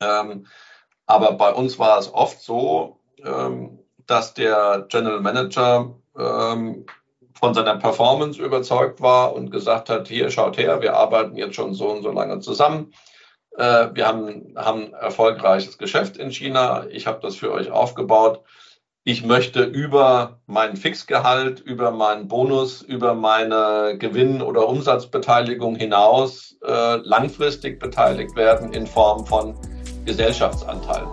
Ähm, aber bei uns war es oft so, ähm, dass der General Manager ähm, von seiner Performance überzeugt war und gesagt hat, hier schaut her, wir arbeiten jetzt schon so und so lange zusammen. Äh, wir haben, haben erfolgreiches Geschäft in China. Ich habe das für euch aufgebaut. Ich möchte über mein Fixgehalt, über meinen Bonus, über meine Gewinn- oder Umsatzbeteiligung hinaus äh, langfristig beteiligt werden in Form von Gesellschaftsanteil.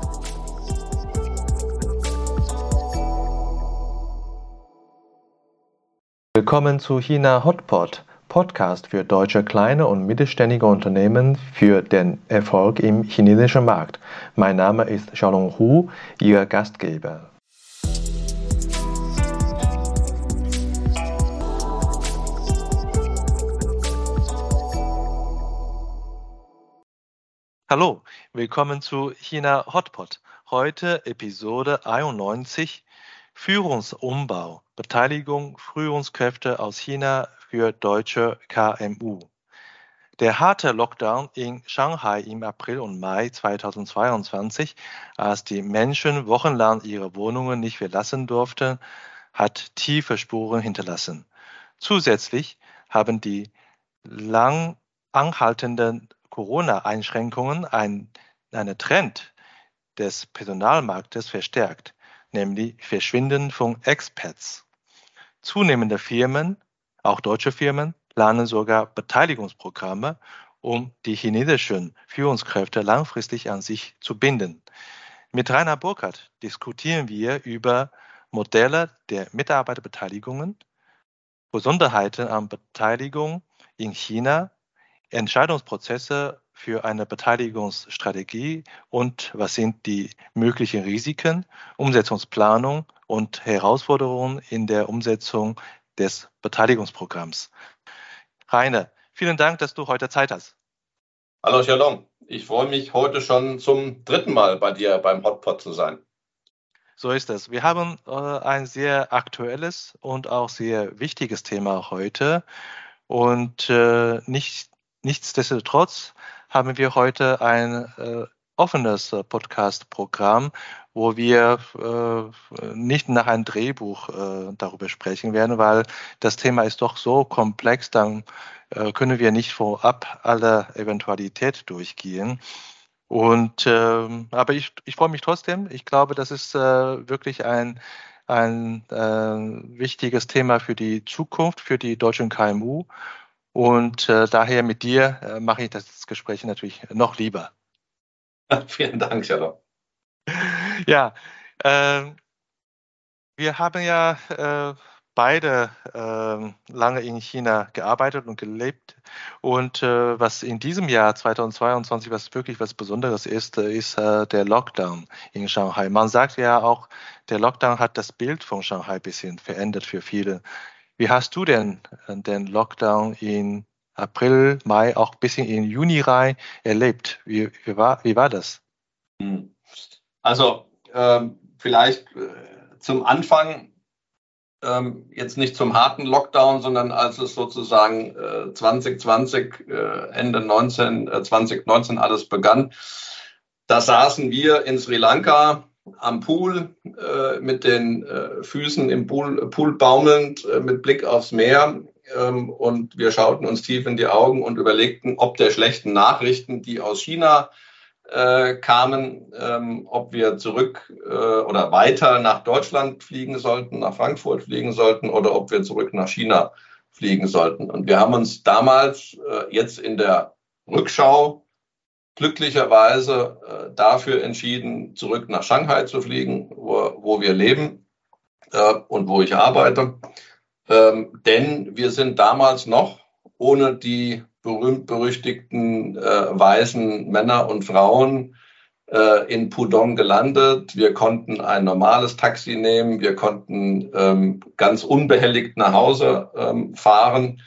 Willkommen zu China Hotpot, Podcast für deutsche kleine und mittelständige Unternehmen für den Erfolg im chinesischen Markt. Mein Name ist Xiaolong Hu, Ihr Gastgeber. Hallo, willkommen zu China Hotpot. Heute Episode 91 Führungsumbau, Beteiligung Führungskräfte aus China für deutsche KMU. Der harte Lockdown in Shanghai im April und Mai 2022, als die Menschen wochenlang ihre Wohnungen nicht verlassen durften, hat tiefe Spuren hinterlassen. Zusätzlich haben die lang anhaltenden Corona-Einschränkungen ein, einen Trend des Personalmarktes verstärkt, nämlich Verschwinden von Expats. Zunehmende Firmen, auch deutsche Firmen, planen sogar Beteiligungsprogramme, um die chinesischen Führungskräfte langfristig an sich zu binden. Mit Rainer Burkhardt diskutieren wir über Modelle der Mitarbeiterbeteiligungen, Besonderheiten an Beteiligung in China Entscheidungsprozesse für eine Beteiligungsstrategie und was sind die möglichen Risiken, Umsetzungsplanung und Herausforderungen in der Umsetzung des Beteiligungsprogramms. Rainer, vielen Dank, dass du heute Zeit hast. Hallo Shalom, ich freue mich heute schon zum dritten Mal bei dir beim Hotpot zu sein. So ist es. Wir haben äh, ein sehr aktuelles und auch sehr wichtiges Thema heute. Und äh, nicht Nichtsdestotrotz haben wir heute ein äh, offenes Podcast-Programm, wo wir äh, nicht nach einem Drehbuch äh, darüber sprechen werden, weil das Thema ist doch so komplex, dann äh, können wir nicht vorab alle Eventualität durchgehen. Und ähm, aber ich, ich freue mich trotzdem. Ich glaube, das ist äh, wirklich ein ein äh, wichtiges Thema für die Zukunft, für die deutschen KMU. Und äh, daher mit dir äh, mache ich das Gespräch natürlich noch lieber. Vielen Dank, Shalom. Ja, äh, wir haben ja äh, beide äh, lange in China gearbeitet und gelebt. Und äh, was in diesem Jahr 2022, was wirklich was Besonderes ist, ist der Lockdown in Shanghai. Man sagt ja auch, der Lockdown hat das Bild von Shanghai ein bisschen verändert für viele. Wie hast du denn äh, den Lockdown in April, Mai, auch ein bisschen in Juni rein erlebt? Wie, wie, war, wie war das? Hm. Also ähm, vielleicht äh, zum Anfang ähm, jetzt nicht zum harten Lockdown, sondern als es sozusagen äh, 2020, äh, Ende 19, 2019 äh, alles begann. Da saßen wir in Sri Lanka am Pool äh, mit den äh, Füßen im Pool, Pool baumelnd äh, mit Blick aufs Meer. Ähm, und wir schauten uns tief in die Augen und überlegten, ob der schlechten Nachrichten, die aus China äh, kamen, ähm, ob wir zurück äh, oder weiter nach Deutschland fliegen sollten, nach Frankfurt fliegen sollten oder ob wir zurück nach China fliegen sollten. Und wir haben uns damals äh, jetzt in der Rückschau glücklicherweise äh, dafür entschieden, zurück nach Shanghai zu fliegen, wo, wo wir leben äh, und wo ich arbeite. Ähm, denn wir sind damals noch ohne die berühmt-berüchtigten äh, weißen Männer und Frauen äh, in Pudong gelandet. Wir konnten ein normales Taxi nehmen. Wir konnten ähm, ganz unbehelligt nach Hause ähm, fahren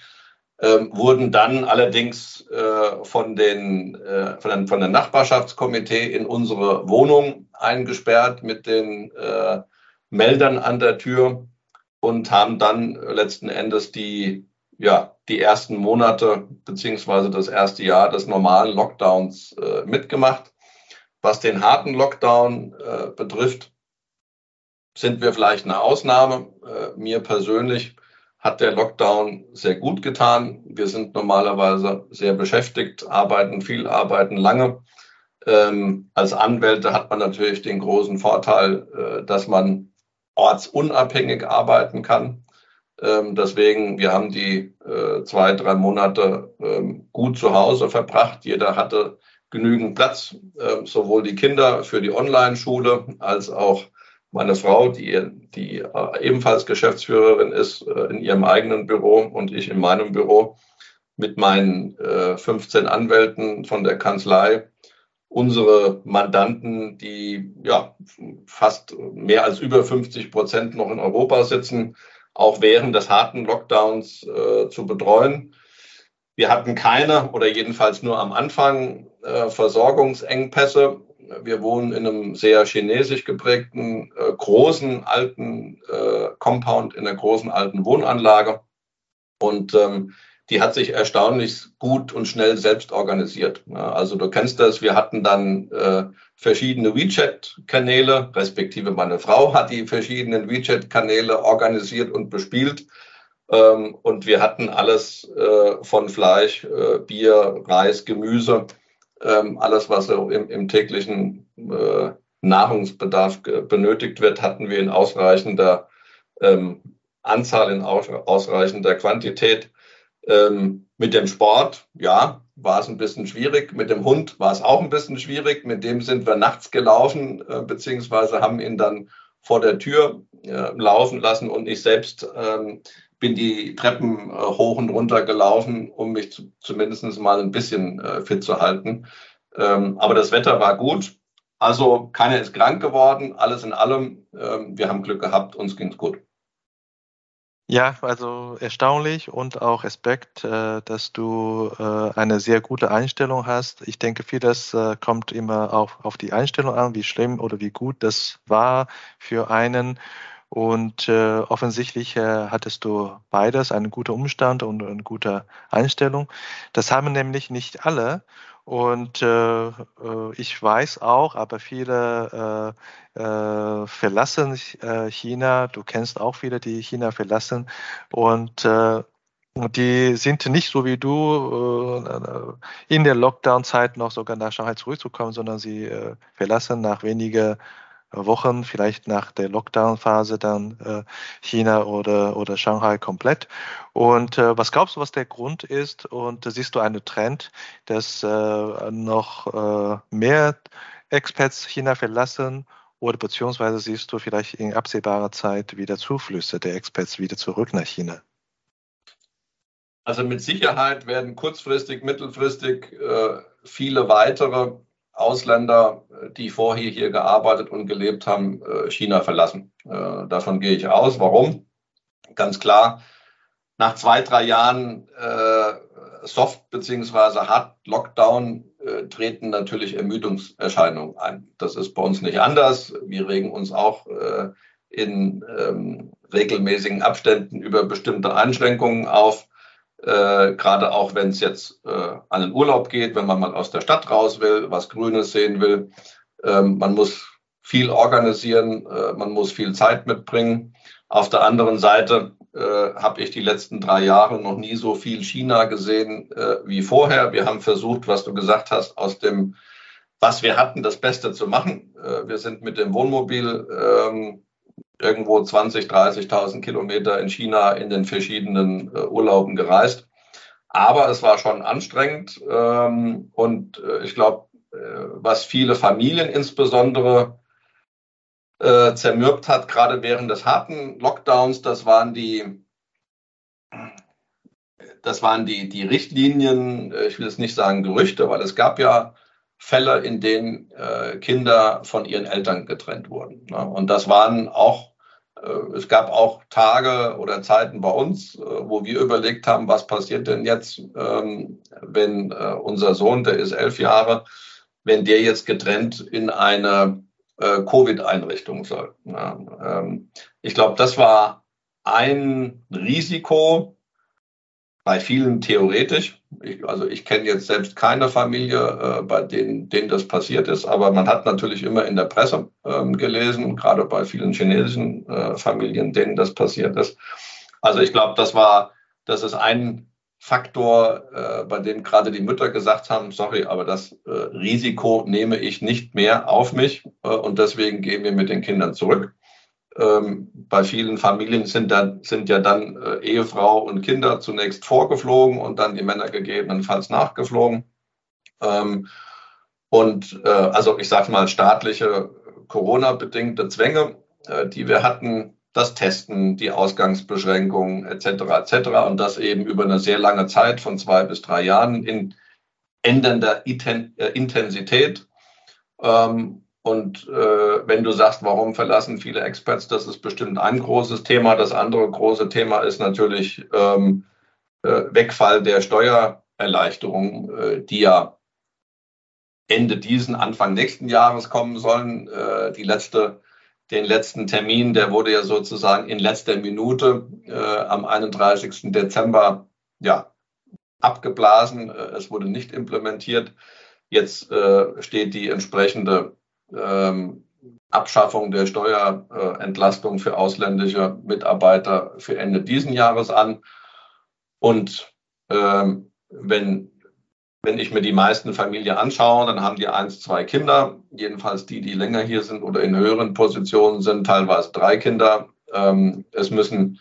ähm, wurden dann allerdings äh, von, den, äh, von, den, von der Nachbarschaftskomitee in unsere Wohnung eingesperrt mit den äh, Meldern an der Tür und haben dann letzten Endes die, ja, die ersten Monate beziehungsweise das erste Jahr des normalen Lockdowns äh, mitgemacht. Was den harten Lockdown äh, betrifft, sind wir vielleicht eine Ausnahme. Äh, mir persönlich hat der Lockdown sehr gut getan. Wir sind normalerweise sehr beschäftigt, arbeiten viel, arbeiten lange. Ähm, als Anwälte hat man natürlich den großen Vorteil, äh, dass man ortsunabhängig arbeiten kann. Ähm, deswegen, wir haben die äh, zwei, drei Monate ähm, gut zu Hause verbracht. Jeder hatte genügend Platz, äh, sowohl die Kinder für die Online-Schule als auch meine Frau, die, die äh, ebenfalls Geschäftsführerin ist, äh, in ihrem eigenen Büro und ich in meinem Büro mit meinen äh, 15 Anwälten von der Kanzlei unsere Mandanten, die ja fast mehr als über 50 Prozent noch in Europa sitzen, auch während des harten Lockdowns äh, zu betreuen. Wir hatten keine oder jedenfalls nur am Anfang äh, Versorgungsengpässe. Wir wohnen in einem sehr chinesisch geprägten, äh, großen alten äh, Compound, in einer großen alten Wohnanlage. Und ähm, die hat sich erstaunlich gut und schnell selbst organisiert. Also du kennst das, wir hatten dann äh, verschiedene WeChat-Kanäle, respektive meine Frau hat die verschiedenen WeChat-Kanäle organisiert und bespielt. Ähm, und wir hatten alles äh, von Fleisch, äh, Bier, Reis, Gemüse, ähm, alles, was so im, im täglichen äh, Nahrungsbedarf benötigt wird, hatten wir in ausreichender ähm, Anzahl, in ausreichender Quantität. Ähm, mit dem Sport, ja, war es ein bisschen schwierig. Mit dem Hund war es auch ein bisschen schwierig. Mit dem sind wir nachts gelaufen, äh, beziehungsweise haben ihn dann vor der Tür äh, laufen lassen und ich selbst ähm, bin die Treppen äh, hoch und runter gelaufen, um mich zu, zumindest mal ein bisschen äh, fit zu halten. Ähm, aber das Wetter war gut. Also keiner ist krank geworden. Alles in allem, ähm, wir haben Glück gehabt, uns ging es gut. Ja, also erstaunlich und auch Respekt, äh, dass du äh, eine sehr gute Einstellung hast. Ich denke, vieles äh, kommt immer auch auf die Einstellung an, wie schlimm oder wie gut das war für einen. Und äh, offensichtlich äh, hattest du beides, einen guten Umstand und eine gute Einstellung. Das haben nämlich nicht alle. Und äh, äh, ich weiß auch, aber viele äh, äh, verlassen äh, China. Du kennst auch viele, die China verlassen. Und äh, die sind nicht so wie du äh, in der Lockdown-Zeit noch sogar nach Shanghai zurückzukommen, sondern sie äh, verlassen nach weniger Wochen, vielleicht nach der Lockdown-Phase dann äh, China oder, oder Shanghai komplett. Und äh, was glaubst du, was der Grund ist? Und äh, siehst du einen Trend, dass noch mehr Expats China verlassen oder beziehungsweise siehst du vielleicht in absehbarer Zeit wieder Zuflüsse der Expats wieder zurück nach China? Also mit Sicherheit werden kurzfristig, mittelfristig viele weitere Ausländer, die vorher hier gearbeitet und gelebt haben, äh, China verlassen. Äh, davon gehe ich aus. Warum? Ganz klar, nach zwei, drei Jahren äh, Soft- bzw. Hard-Lockdown treten natürlich Ermüdungserscheinungen ein. Das ist bei uns nicht anders. Wir regen uns auch in ähm, regelmäßigen Abständen über bestimmte Einschränkungen auf äh, gerade auch wenn es jetzt äh, an den Urlaub geht, wenn man mal aus der Stadt raus will, was Grünes sehen will. Ähm, man muss viel organisieren, äh, man muss viel Zeit mitbringen. Auf der anderen Seite äh, habe ich die letzten drei Jahre noch nie so viel China gesehen äh, wie vorher. Wir haben versucht, was du gesagt hast, aus dem, was wir hatten, das Beste zu machen. Äh, wir sind mit dem Wohnmobil ähm, irgendwo 20, 30.000 Kilometer in China in den verschiedenen äh, Urlauben gereist. Aber es war schon anstrengend ähm, und äh, ich glaube, äh, was viele Familien insbesondere äh, zermürbt hat, gerade während des harten Lockdowns, das waren die, das waren die, die Richtlinien, äh, ich will jetzt nicht sagen Gerüchte, weil es gab ja Fälle, in denen äh, Kinder von ihren Eltern getrennt wurden. Ne? Und das waren auch es gab auch Tage oder Zeiten bei uns, äh, wo wir überlegt haben, was passiert denn jetzt, ähm, wenn äh, unser Sohn, der ist elf Jahre, wenn der jetzt getrennt in eine Covid-Einrichtung soll. Ähm, ich glaube, das war ein Risiko, bei vielen theoretisch. Ich, also ich kenne jetzt selbst keine Familie, äh, bei denen, denen das passiert ist, aber man hat natürlich immer in der Presse ähm, gelesen, gerade bei vielen chinesischen äh, Familien, denen das passiert ist. Also ich glaube, das war, das ist ein Faktor, äh, bei dem gerade die Mütter gesagt haben, sorry, aber das äh, Risiko nehme ich nicht mehr auf mich äh, und deswegen gehen wir mit den Kindern zurück. Ähm, bei vielen Familien sind, dann, sind ja dann äh, Ehefrau und Kinder zunächst vorgeflogen und dann die Männer gegebenenfalls nachgeflogen. Ähm, und äh, also ich sage mal staatliche Corona-bedingte Zwänge, äh, die wir hatten, das Testen, die Ausgangsbeschränkungen etc. etc. und das eben über eine sehr lange Zeit von zwei bis drei Jahren in ändernder äh, Intensität. Ähm, und äh, wenn du sagst, warum verlassen viele Experts, das ist bestimmt ein großes Thema. Das andere große Thema ist natürlich ähm, äh, Wegfall der Steuererleichterung, äh, die ja Ende diesen, Anfang nächsten Jahres kommen sollen. Äh, die letzte den letzten Termin, der wurde ja sozusagen in letzter Minute äh, am 31. Dezember ja, abgeblasen. Äh, es wurde nicht implementiert. Jetzt äh, steht die entsprechende ähm, Abschaffung der Steuerentlastung für ausländische Mitarbeiter für Ende diesen Jahres an. Und ähm, wenn wenn ich mir die meisten Familien anschaue, dann haben die eins, zwei Kinder, jedenfalls die, die länger hier sind oder in höheren Positionen sind, teilweise drei Kinder. Ähm, es müssen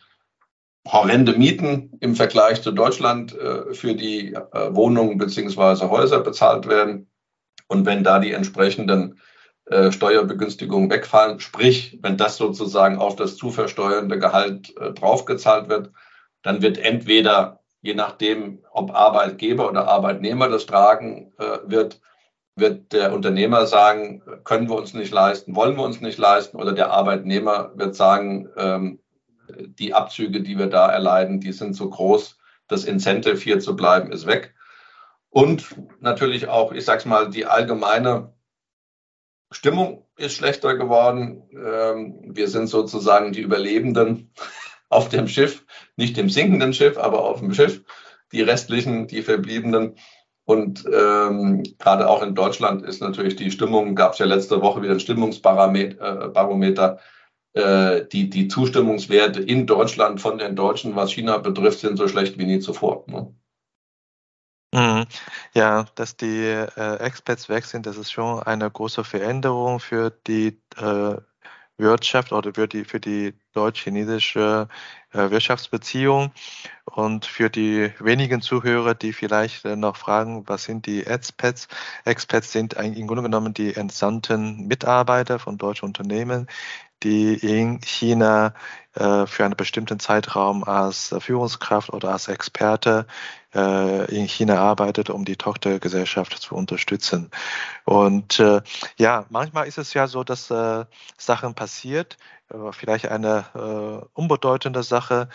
horrende Mieten im Vergleich zu Deutschland äh, für die äh, Wohnungen beziehungsweise Häuser bezahlt werden. Und wenn da die entsprechenden äh, Steuerbegünstigungen wegfallen, sprich, wenn das sozusagen auf das zu versteuernde Gehalt draufgezahlt wird, dann wird entweder je nachdem, ob Arbeitgeber oder Arbeitnehmer das tragen äh, wird, wird der Unternehmer sagen, können wir uns nicht leisten, wollen wir uns nicht leisten, oder der Arbeitnehmer wird sagen, ähm, die Abzüge, die wir da erleiden, die sind so groß, das Incentive hier zu bleiben ist weg. Und natürlich auch, ich sag's mal, die allgemeine Stimmung ist schlechter geworden. Ähm, wir sind sozusagen die Überlebenden auf dem Schiff, nicht dem sinkenden Schiff, aber auf dem Schiff, die restlichen, die verbliebenen. Und ähm, gerade auch in Deutschland ist natürlich die Stimmung, gab es ja letzte Woche wieder ein Stimmungsbarometer. Äh, die, die Zustimmungswerte in Deutschland von den Deutschen, was China betrifft, sind so schlecht wie nie zuvor. Ne? Mhm. Ja, dass die äh, Expats weg sind, das ist schon eine große Veränderung für die äh, Wirtschaft oder für die, für die deutsch-chinesische äh, Wirtschaftsbeziehung. Und für die wenigen Zuhörer, die vielleicht äh, noch fragen, was sind die Expats? Expats sind im Grunde genommen die entsandten Mitarbeiter von deutschen Unternehmen, die in China äh, für einen bestimmten Zeitraum als Führungskraft oder als Experte äh, in China arbeitet, um die Tochtergesellschaft zu unterstützen. Und ja, manchmal ist es ja so, dass Sachen passiert, vielleicht eine unbedeutende Sache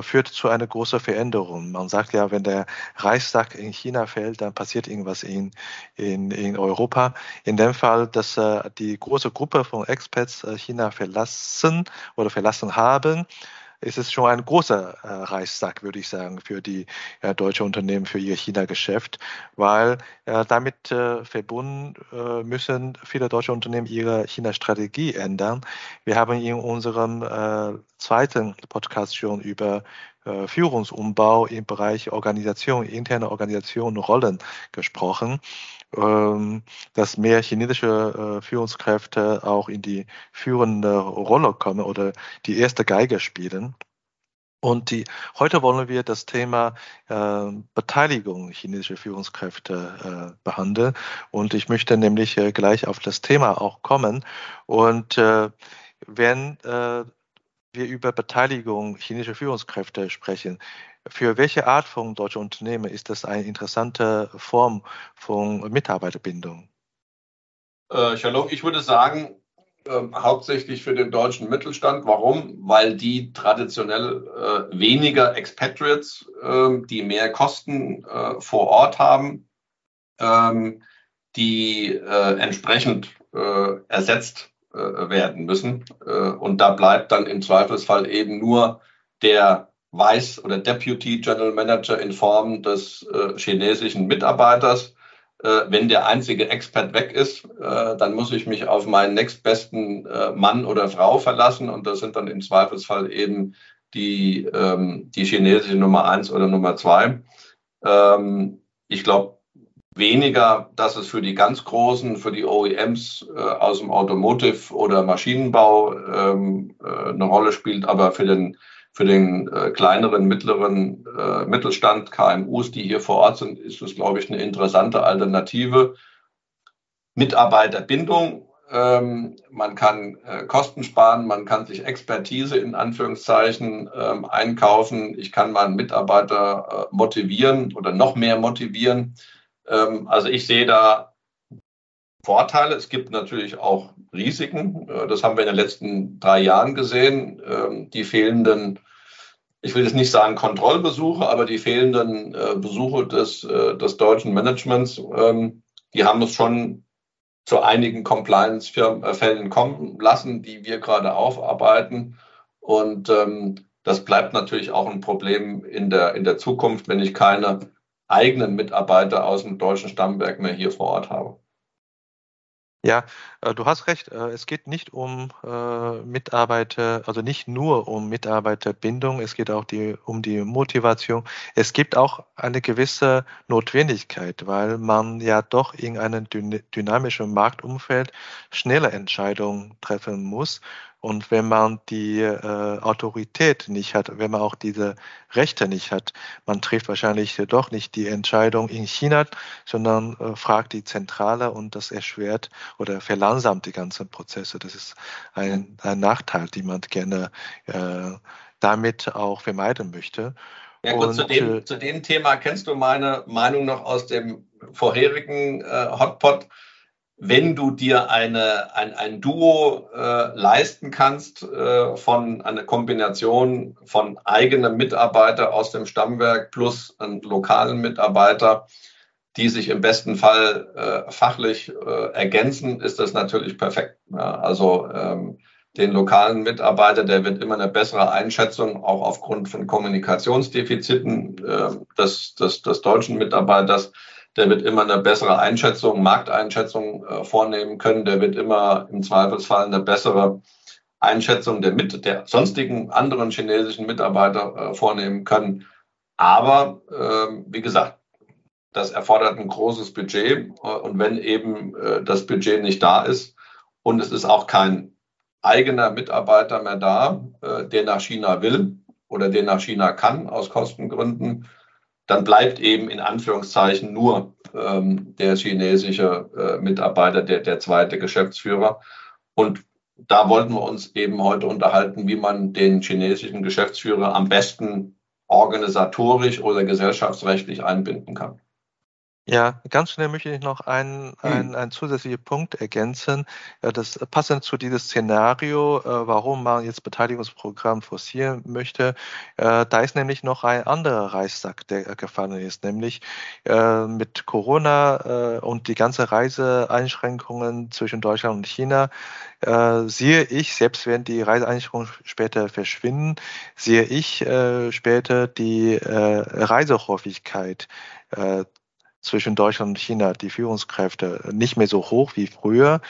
führt zu einer großen Veränderung. Man sagt ja, wenn der Reichstag in China fällt, dann passiert irgendwas in, in, in Europa. In dem Fall, dass äh, die große Gruppe von Expats äh, China verlassen oder verlassen haben, ist es schon ein großer äh, Reichstag, würde ich sagen, für die äh, deutsche Unternehmen, für ihr China-Geschäft, weil äh, damit äh, verbunden äh, müssen viele deutsche Unternehmen ihre China-Strategie ändern. Wir haben in unserem äh, zweiten Podcast schon über Führungsumbau im Bereich Organisation, interne Organisation, Rollen gesprochen. Ähm, dass mehr chinesische äh, Führungskräfte auch in die führende Rolle kommen oder die erste Geige spielen. Und die, heute wollen wir das Thema äh, Beteiligung chinesischer Führungskräfte äh, behandeln. Und ich möchte nämlich äh, gleich auf das Thema auch kommen. Und äh, wenn äh, wir über Beteiligung chinesischer Führungskräfte sprechen, für welche Art von deutschen Unternehmen ist das eine interessante Form von Mitarbeiterbindung? Äh, Shalom, ich würde sagen, äh, hauptsächlich für den deutschen Mittelstand. Warum? Weil die traditionell äh, weniger Expatriates, ähm, die mehr Kosten äh, vor Ort haben, ähm, die äh, entsprechend äh, ersetzt werden müssen. und da bleibt dann im Zweifelsfall eben nur der Vice oder Deputy General Manager in Form des äh, chinesischen Mitarbeiters. Äh, wenn der einzige Expert weg ist, äh, dann muss ich mich auf meinen nächstbesten äh, Mann oder Frau verlassen und das sind dann im Zweifelsfall eben die, ähm, die chinesische Nummer eins oder Nummer zwei. Ähm, ich glaube weniger, dass es für die ganz Großen, für die OEMs äh, aus dem Automotive oder Maschinenbau ähm, äh, eine Rolle spielt, aber für den für den äh, kleineren, mittleren äh, Mittelstand, KMUs, die hier vor Ort sind, ist es, glaube ich, eine interessante Alternative. Mitarbeiterbindung. Ähm, man kann äh, Kosten sparen, man kann sich Expertise in Anführungszeichen ähm, einkaufen. Ich kann meinen Mitarbeiter äh, motivieren oder noch mehr motivieren. Ähm, also ich sehe da Vorteile. Es gibt natürlich auch Risiken. Äh, das haben wir in den letzten drei Jahren gesehen. Ähm, die fehlenden ich will jetzt nicht sagen Kontrollbesuche, aber die fehlenden äh, Besuche des, äh, des deutschen Managements, ähm, die haben es schon zu einigen Compliance-Fällen kommen lassen, die wir gerade aufarbeiten. Und das bleibt natürlich auch ein Problem in der, in der Zukunft, wenn ich keine eigenen Mitarbeiter aus dem deutschen Stammwerk mehr hier vor Ort habe. Ja, äh, du hast recht. Äh, es geht nicht um äh, Mitarbeiter, also nicht nur um Mitarbeiterbindung, es geht auch die, um die Motivation. Es gibt auch eine gewisse Notwendigkeit, weil man ja doch in einem dynamischen Marktumfeld schnelle Entscheidungen treffen muss. Und wenn man die äh, Autorität nicht hat, wenn man auch diese Rechte nicht hat, man trifft wahrscheinlich doch nicht die Entscheidung in China, sondern äh, fragt die Zentrale und das erschwert oder verlangsamt die ganzen Prozesse. Das ist ein, ein Nachteil, den man gerne äh, damit auch vermeiden möchte. Ja gut, und, zu, dem, zu dem Thema kennst du meine Meinung noch aus dem vorherigen äh, Hotpot wenn du dir eine, ein, ein Duo äh, leisten kannst äh, von einer Kombination von eigenem Mitarbeiter aus dem Stammwerk plus einem lokalen Mitarbeiter, die sich im besten Fall äh, fachlich äh, ergänzen, ist das natürlich perfekt. Ja, also ähm, den lokalen Mitarbeiter, der wird immer eine bessere Einschätzung, auch aufgrund von Kommunikationsdefiziten äh, des, des, des deutschen Mitarbeiters der wird immer eine bessere Einschätzung, Markteinschätzung äh, vornehmen können, der wird immer im Zweifelsfall eine bessere Einschätzung der, mit, der sonstigen anderen chinesischen Mitarbeiter äh, vornehmen können. Aber äh, wie gesagt, das erfordert ein großes Budget äh, und wenn eben äh, das Budget nicht da ist und es ist auch kein eigener Mitarbeiter mehr da, äh, der nach China will oder der nach China kann aus Kostengründen, dann bleibt eben in Anführungszeichen nur ähm, der chinesische äh, Mitarbeiter, der, der zweite Geschäftsführer. Und da wollten wir uns eben heute unterhalten, wie man den chinesischen Geschäftsführer am besten organisatorisch oder gesellschaftsrechtlich einbinden kann. Ja, ganz schnell möchte ich noch einen, hm. einen, einen zusätzlichen Punkt ergänzen. Ja, das passend zu diesem Szenario, äh, warum man jetzt Beteiligungsprogramm forcieren möchte. Äh, da ist nämlich noch ein anderer Reissack, der gefallen ist, nämlich äh, mit Corona äh, und die ganze Reiseeinschränkungen zwischen Deutschland und China äh, sehe ich, selbst wenn die Reiseeinschränkungen später verschwinden, sehe ich äh, später die Reisehäufigkeit zwischen Deutschland und China, die Führungskräfte, nicht mehr so hoch wie früher.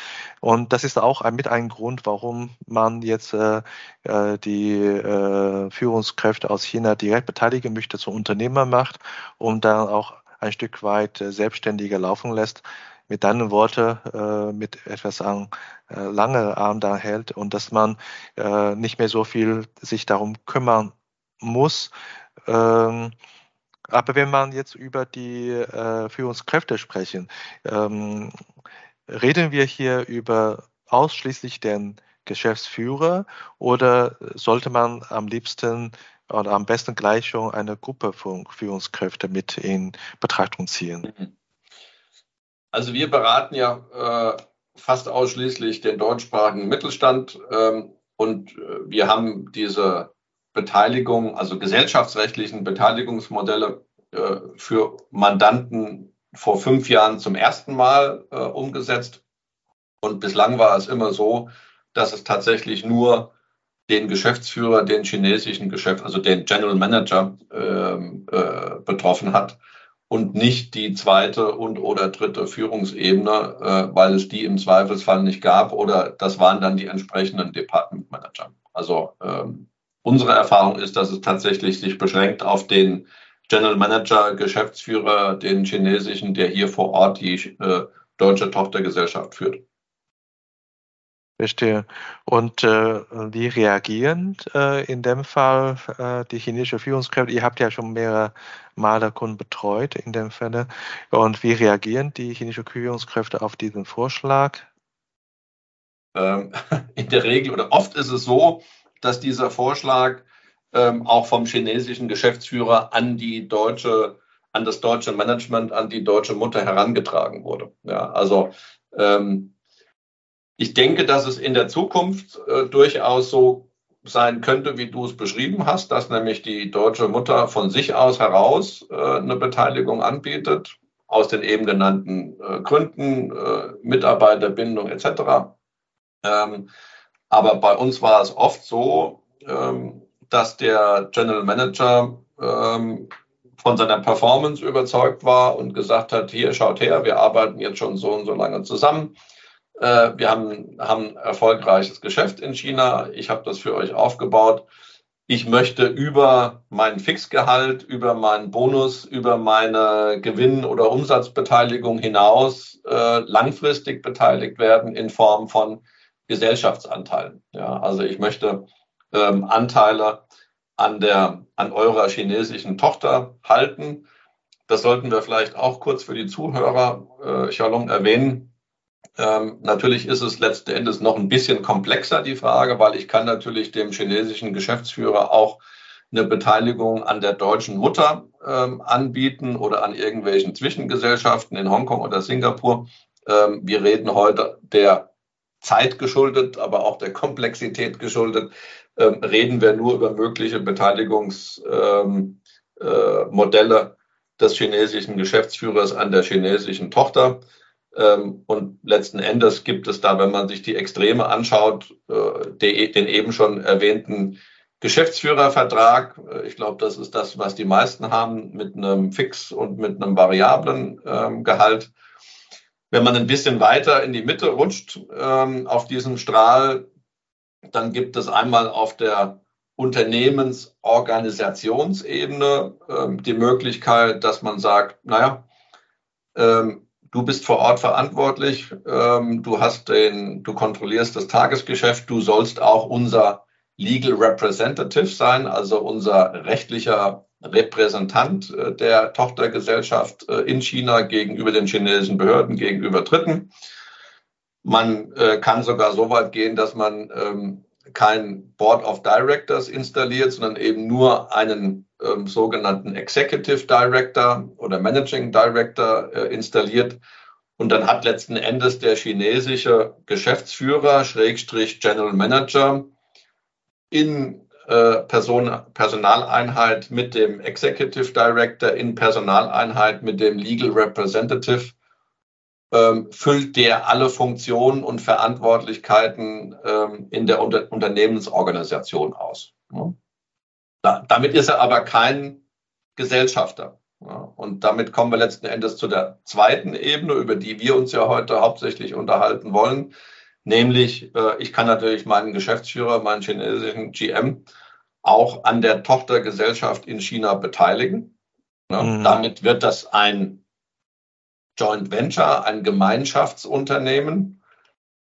Und das ist auch mit ein Grund, warum man jetzt äh, äh, die äh, Führungskräfte aus China direkt beteiligen möchte, zum Unternehmer macht und dann auch ein Stück weit äh, selbstständiger laufen lässt. Mit deinen Worten, äh, mit etwas an äh, lange Arm da hält und dass man äh, nicht mehr so viel sich darum kümmern muss. Ähm, aber wenn man jetzt über die äh, Führungskräfte sprechen, ähm, reden wir hier über ausschließlich den Geschäftsführer oder sollte man am liebsten oder am besten gleich schon eine Gruppe von Führungskräften mit in Betrachtung ziehen? Mhm. Also wir beraten ja äh, fast ausschließlich den deutschsprachigen Mittelstand ähm, und äh, wir haben diese Beteiligung, also gesellschaftsrechtlichen Beteiligungsmodelle äh, für Mandanten vor fünf Jahren zum ersten Mal äh, umgesetzt. Und bislang war es immer so, dass es tatsächlich nur den Geschäftsführer, den chinesischen Geschäft, also den General Manager ähm, äh, betroffen hat und nicht die zweite und oder dritte Führungsebene, äh, weil es die im Zweifelsfall nicht gab oder das waren dann die entsprechenden Department Manager. Also ähm, unsere Erfahrung ist, dass es tatsächlich sich beschränkt auf den General Manager, Geschäftsführer, den chinesischen, der hier vor Ort die äh, deutsche Tochtergesellschaft führt. Verstehe. Und äh, wie reagieren äh, in dem Fall äh, die chinesischen Führungskräfte? Ihr habt ja schon mehrere Male Kunden betreut in dem Fall. Und wie reagieren die chinesischen Führungskräfte auf diesen Vorschlag? Ähm, in der Regel oder oft ist es so, dass dieser Vorschlag ähm, auch vom chinesischen Geschäftsführer an die deutsche, an das deutsche Management, an die deutsche Mutter herangetragen wurde. Ja, also ähm, ich denke, dass es in der Zukunft äh, durchaus so sein könnte, wie du es beschrieben hast, dass nämlich die deutsche Mutter von sich aus heraus äh, eine Beteiligung anbietet, aus den eben genannten äh, Gründen, äh, Mitarbeiterbindung etc. Ähm, aber bei uns war es oft so, ähm, dass der General Manager ähm, von seiner Performance überzeugt war und gesagt hat, hier schaut her, wir arbeiten jetzt schon so und so lange zusammen äh, wir haben, haben erfolgreiches Geschäft in China. Ich habe das für euch aufgebaut. Ich möchte über mein Fixgehalt, über meinen Bonus, über meine Gewinn- oder Umsatzbeteiligung hinaus äh, langfristig beteiligt werden in Form von Gesellschaftsanteilen. Ja, also ich möchte ähm, Anteile an der an eurer chinesischen Tochter halten. Das sollten wir vielleicht auch kurz für die Zuhörer, äh, Shalom, erwähnen. Ähm, natürlich ist es letzten Endes noch ein bisschen komplexer, die Frage, weil ich kann natürlich dem chinesischen Geschäftsführer auch eine Beteiligung an der deutschen Mutter ähm, anbieten oder an irgendwelchen Zwischengesellschaften in Hongkong oder Singapur. Ähm, wir reden heute der Zeit geschuldet, aber auch der Komplexität geschuldet, ähm, reden wir nur über mögliche Beteiligungsmodelle ähm, äh, des chinesischen Geschäftsführers an der chinesischen Tochter. Ähm, und letzten Endes gibt es da, wenn man sich die Extreme anschaut, äh, den eben schon erwähnten Geschäftsführervertrag. Äh, ich glaube, das ist das, was die meisten haben, mit einem Fix und mit einem variablen ähm, Gehalt. Wenn man ein bisschen weiter in die Mitte rutscht ähm, auf diesem Strahl, dann gibt es einmal auf der Unternehmensorganisationsebene die Möglichkeit, dass man sagt, naja, du bist vor Ort verantwortlich, ähm, du hast den, du kontrollierst das Tagesgeschäft, du sollst auch unser Legal Representative sein, also unser rechtlicher Repräsentant äh, der Tochtergesellschaft äh, in China gegenüber den chinesischen Behörden, gegenüber Dritten. Man äh, kann sogar so weit gehen, dass man ähm, kein Board of Directors installiert, sondern eben nur einen ähm, sogenannten Executive Director oder Managing Director installiert. Und dann hat letzten Endes der chinesische Geschäftsführer, Schrägstrich General Manager, in äh, Person, Personaleinheit mit dem Executive Director, in Personaleinheit mit dem Legal Representative, ähm, füllt der alle Funktionen und Verantwortlichkeiten ähm, in der Unter Unternehmensorganisation aus. Ja. Da, damit ist er aber kein Gesellschafter. Ja, und damit kommen wir letzten Endes zu der zweiten Ebene, über die wir uns ja heute hauptsächlich unterhalten wollen. Nämlich, äh, ich kann natürlich meinen Geschäftsführer, meinen chinesischen GM, auch an der Tochtergesellschaft in China beteiligen. Ja, mhm. Damit wird das ein Joint Venture, ein Gemeinschaftsunternehmen.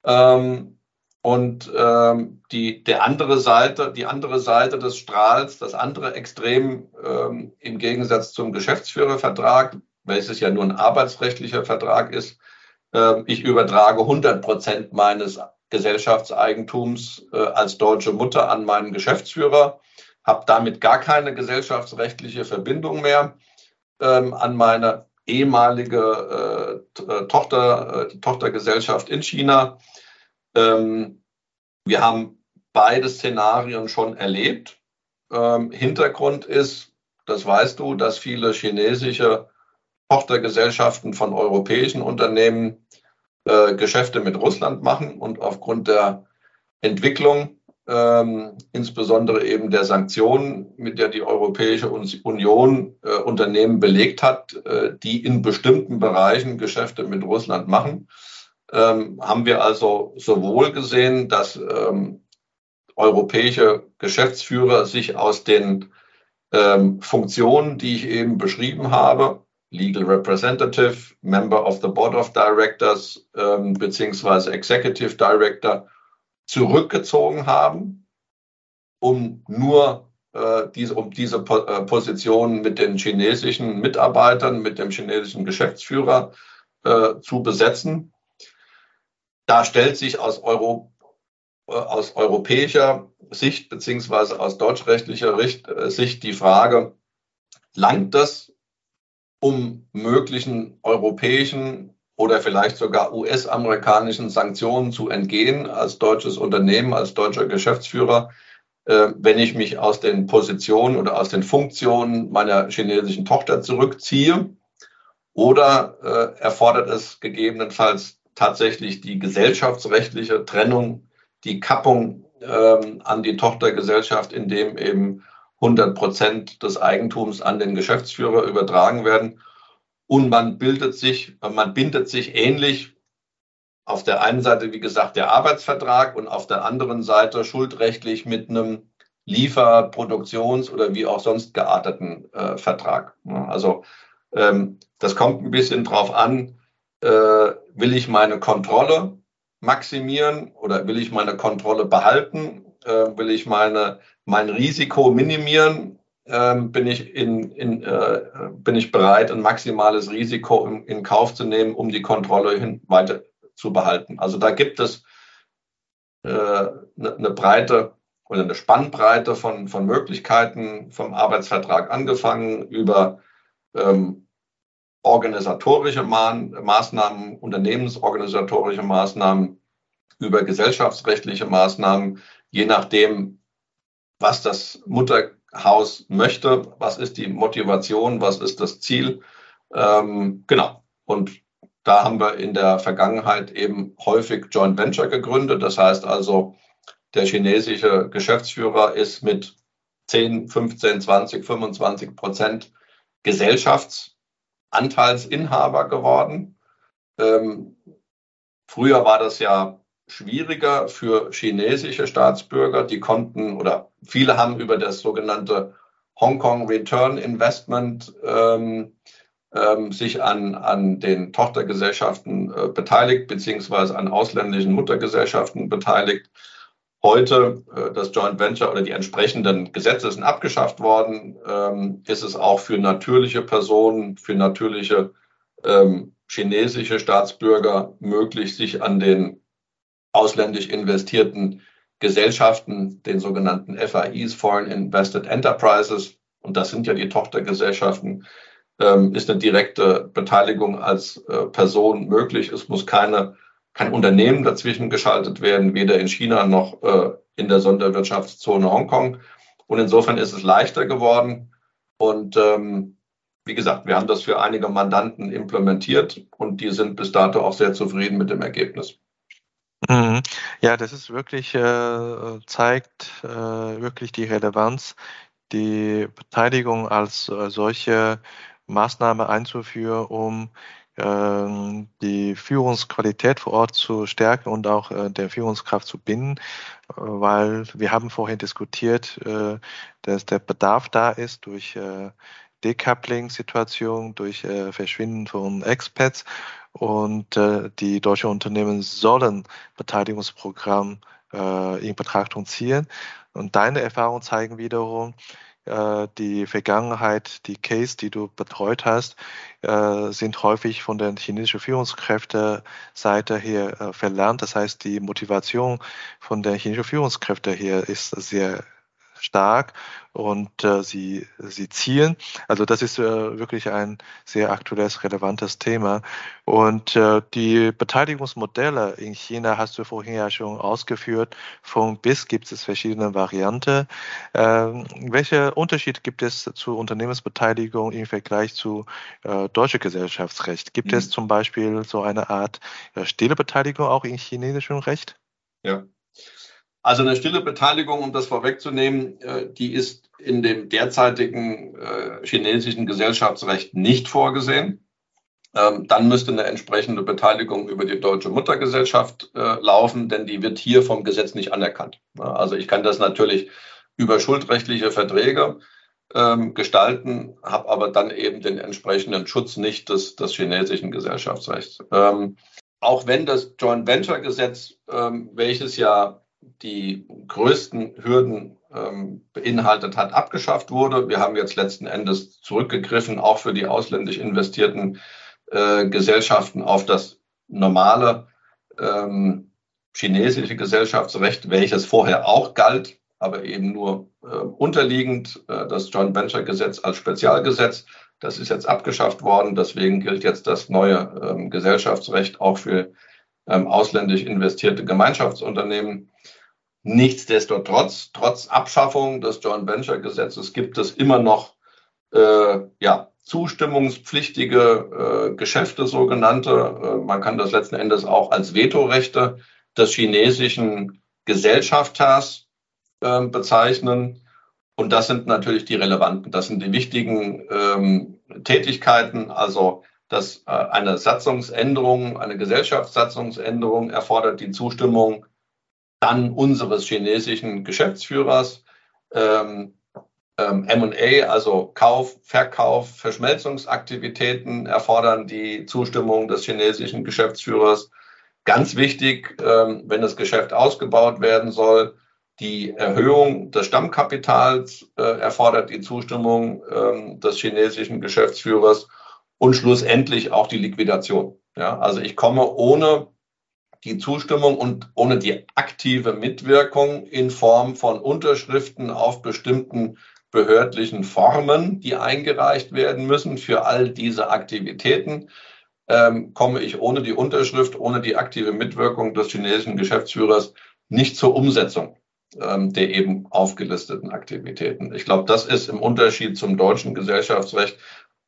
Ähm, und ähm, die, der andere Seite, die andere Seite des Strahls, das andere Extrem ähm, im Gegensatz zum Geschäftsführervertrag, welches ja nur ein arbeitsrechtlicher Vertrag ist, ich übertrage 100 Prozent meines Gesellschaftseigentums äh, als deutsche Mutter an meinen Geschäftsführer, habe damit gar keine gesellschaftsrechtliche Verbindung mehr ähm, an meine ehemalige äh, Tochter, äh, Tochtergesellschaft in China ähm, wir haben beide Szenarien schon erlebt. Ähm, Hintergrund ist, das weißt du, dass viele chinesische Tochtergesellschaften von europäischen Unternehmen äh, Geschäfte mit Russland machen und aufgrund der Entwicklung ähm, insbesondere eben der Sanktionen, mit der die Europäische Union äh, Unternehmen belegt hat, äh, die in bestimmten Bereichen Geschäfte mit Russland machen, ähm, haben wir also sowohl gesehen, dass ähm, europäische Geschäftsführer sich aus den ähm, Funktionen, die ich eben beschrieben habe, Legal Representative, Member of the Board of Directors ähm, beziehungsweise Executive Director, zurückgezogen haben, um nur äh, diese, um diese po äh, Position mit den chinesischen Mitarbeitern, mit dem chinesischen Geschäftsführer äh, zu besetzen. Da stellt sich aus, Euro, äh, aus europäischer Sicht beziehungsweise aus deutschrechtlicher Richt, äh, Sicht die Frage, langt das, um möglichen europäischen oder vielleicht sogar US-amerikanischen Sanktionen zu entgehen als deutsches Unternehmen, als deutscher Geschäftsführer, äh, wenn ich mich aus den Positionen oder aus den Funktionen meiner chinesischen Tochter zurückziehe? Oder äh, erfordert es gegebenenfalls tatsächlich die gesellschaftsrechtliche Trennung, die Kappung ähm, an die Tochtergesellschaft, in dem eben 100 Prozent des Eigentums an den Geschäftsführer übertragen werden? Und man bildet sich, man bindet sich ähnlich auf der einen Seite, wie gesagt, der Arbeitsvertrag und auf der anderen Seite schuldrechtlich mit einem Liefer-, Produktions- oder wie auch sonst gearteten äh, Vertrag. Also ähm, das kommt ein bisschen drauf an, äh, will ich meine Kontrolle maximieren oder will ich meine Kontrolle behalten? Äh, will ich meine, mein Risiko minimieren ähm, bin, ich in, in, äh, bin ich bereit, ein maximales Risiko in, in, Kauf zu nehmen, um die Kontrolle hin weiter zu behalten. Also da gibt es äh, eine, eine breite oder eine Spannbreite von, von Möglichkeiten vom Arbeitsvertrag angefangen über ähm, organisatorische Maßnahmen, unternehmensorganisatorische Maßnahmen, über gesellschaftsrechtliche Maßnahmen, je nachdem, was das Mutter Haus möchte, was ist die Motivation, was ist das Ziel. Ähm, genau. Und da haben wir in der Vergangenheit eben häufig Joint Venture gegründet. Das heißt also, der chinesische Geschäftsführer ist mit 10, 15, 20, 25 Prozent Gesellschaftsanteilsinhaber geworden. Ähm, früher war das ja schwieriger für chinesische Staatsbürger. Die konnten oder viele haben über das sogenannte Hongkong Return Investment ähm, ähm, sich an, an den Tochtergesellschaften äh, beteiligt, beziehungsweise an ausländischen Muttergesellschaften beteiligt. Heute, äh, das Joint Venture oder die entsprechenden Gesetze sind abgeschafft worden, ähm, ist es auch für natürliche Personen, für natürliche ähm, chinesische Staatsbürger möglich, sich an den ausländisch investierten Gesellschaften, den sogenannten FIEs, Foreign Invested Enterprises, und das sind ja die Tochtergesellschaften, ähm, ist eine direkte Beteiligung als äh, Person möglich. Es muss keine, kein Unternehmen dazwischen geschaltet werden, weder in China noch äh, in der Sonderwirtschaftszone Hongkong. Und insofern ist es leichter geworden. Und ähm, wie gesagt, wir haben das für einige Mandanten implementiert und die sind bis dato auch sehr zufrieden mit dem Ergebnis. Mhm. Ja, das ist wirklich, äh, zeigt äh, wirklich die Relevanz, die Beteiligung als äh, solche Maßnahme einzuführen, um ähm, die Führungsqualität vor Ort zu stärken und auch äh, der Führungskraft zu binden, weil wir haben vorhin diskutiert, äh, dass der Bedarf da ist durch äh, Decoupling-Situation, durch Verschwinden von Expats und äh, die deutschen Unternehmen sollen Beteiligungsprogramm äh, in Betrachtung ziehen. Und deine Erfahrungen zeigen wiederum, äh, die Vergangenheit, die Case, die du betreut hast, äh, sind häufig von der chinesischen Führungskräfte-Seite her äh, verlernt. Das heißt, die Motivation von der chinesischen Führungskräfte her ist sehr stark und äh, sie, sie zielen. Also das ist äh, wirklich ein sehr aktuelles, relevantes Thema. Und äh, die Beteiligungsmodelle in China hast du vorhin ja schon ausgeführt. Von bis gibt es verschiedene Varianten. Ähm, welche Unterschied gibt es zu Unternehmensbeteiligung im Vergleich zu äh, deutschem Gesellschaftsrecht? Gibt mhm. es zum Beispiel so eine Art äh, stille Beteiligung auch in chinesischem Recht? Ja, Also eine stille Beteiligung, um das vorwegzunehmen, äh, die ist in dem derzeitigen äh, chinesischen Gesellschaftsrecht nicht vorgesehen. Ähm, dann müsste eine entsprechende Beteiligung über die deutsche Muttergesellschaft äh, laufen, denn die wird hier vom Gesetz nicht anerkannt. Also ich kann das natürlich über schuldrechtliche Verträge ähm, gestalten, habe aber dann eben den entsprechenden Schutz nicht des, des chinesischen Gesellschaftsrechts. Ähm, auch wenn das Joint Venture Gesetz, welches ja die größten Hürden ähm, beinhaltet hat, abgeschafft wurde. Wir haben jetzt letzten Endes zurückgegriffen, auch für die ausländisch investierten äh, Gesellschaften auf das normale ähm, chinesische Gesellschaftsrecht, welches vorher auch galt, aber eben nur äh, unterliegend äh, das Joint Venture Gesetz als Spezialgesetz. Das ist jetzt abgeschafft worden. Deswegen gilt jetzt das neue ähm, Gesellschaftsrecht auch für ähm, ausländisch investierte Gemeinschaftsunternehmen. Nichtsdestotrotz, trotz Abschaffung des Joint Venture Gesetzes gibt es immer noch äh, ja, zustimmungspflichtige äh, Geschäfte, sogenannte. Äh, man kann das letzten Endes auch als Vetorechte des chinesischen Gesellschafters äh, bezeichnen. Und das sind natürlich die relevanten, das sind die wichtigen ähm, Tätigkeiten, also dass äh, eine Satzungsänderung, eine Gesellschaftssatzungsänderung erfordert die Zustimmung dann unseres chinesischen Geschäftsführers. Ähm, ähm, MA, also Kauf, Verkauf, Verschmelzungsaktivitäten erfordern die Zustimmung des chinesischen Geschäftsführers. Ganz wichtig, ähm, wenn das Geschäft ausgebaut werden soll, die Erhöhung des Stammkapitals äh, erfordert die Zustimmung ähm, des chinesischen Geschäftsführers und schlussendlich auch die Liquidation. Ja, also ich komme ohne die Zustimmung und ohne die aktive Mitwirkung in Form von Unterschriften auf bestimmten behördlichen Formen, die eingereicht werden müssen für all diese Aktivitäten, ähm, komme ich ohne die Unterschrift, ohne die aktive Mitwirkung des chinesischen Geschäftsführers nicht zur Umsetzung ähm, der eben aufgelisteten Aktivitäten. Ich glaube, das ist im Unterschied zum deutschen Gesellschaftsrecht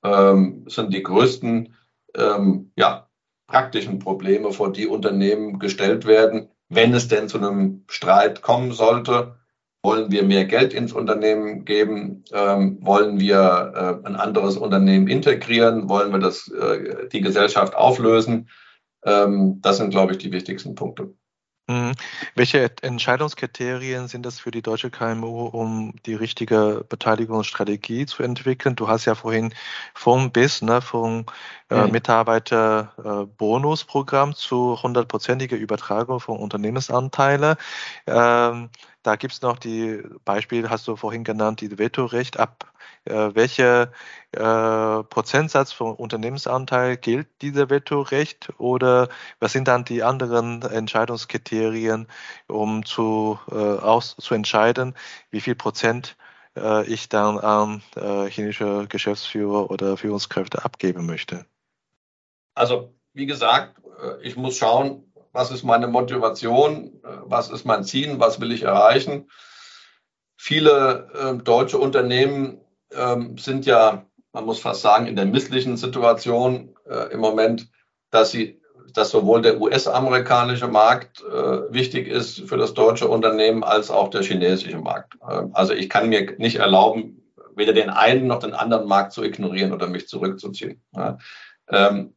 ähm, sind die größten ähm, ja, praktischen Probleme, vor die Unternehmen gestellt werden, wenn es denn zu einem Streit kommen sollte. Wollen wir mehr Geld ins Unternehmen geben? Ähm, wollen wir äh, ein anderes Unternehmen integrieren? Wollen wir das, äh, die Gesellschaft auflösen? Ähm, das sind, glaube ich, die wichtigsten Punkte. Mhm. Welche Entscheidungskriterien sind das für die deutsche KMU, um die richtige Beteiligungsstrategie zu entwickeln? Du hast ja vorhin vom bis, ne, vom äh, mhm. Mitarbeiterbonusprogramm zu hundertprozentiger Übertragung von Unternehmensanteilen. Ähm, da gibt es noch die Beispiele, hast du vorhin genannt, die Vetorecht ab äh, welcher äh, Prozentsatz vom Unternehmensanteil gilt dieser Vetorecht oder was sind dann die anderen Entscheidungskriterien, um zu, äh, aus, zu entscheiden, wie viel Prozent äh, ich dann an äh, chinesische Geschäftsführer oder Führungskräfte abgeben möchte? Also, wie gesagt, äh, ich muss schauen, was ist meine Motivation, was ist mein Ziel, was will ich erreichen. Viele äh, deutsche Unternehmen ähm, sind ja, man muss fast sagen, in der misslichen Situation äh, im Moment, dass sie dass sowohl der US-amerikanische Markt äh, wichtig ist für das deutsche Unternehmen als auch der chinesische Markt. Äh, also ich kann mir nicht erlauben, weder den einen noch den anderen Markt zu ignorieren oder mich zurückzuziehen. Ja. Ähm,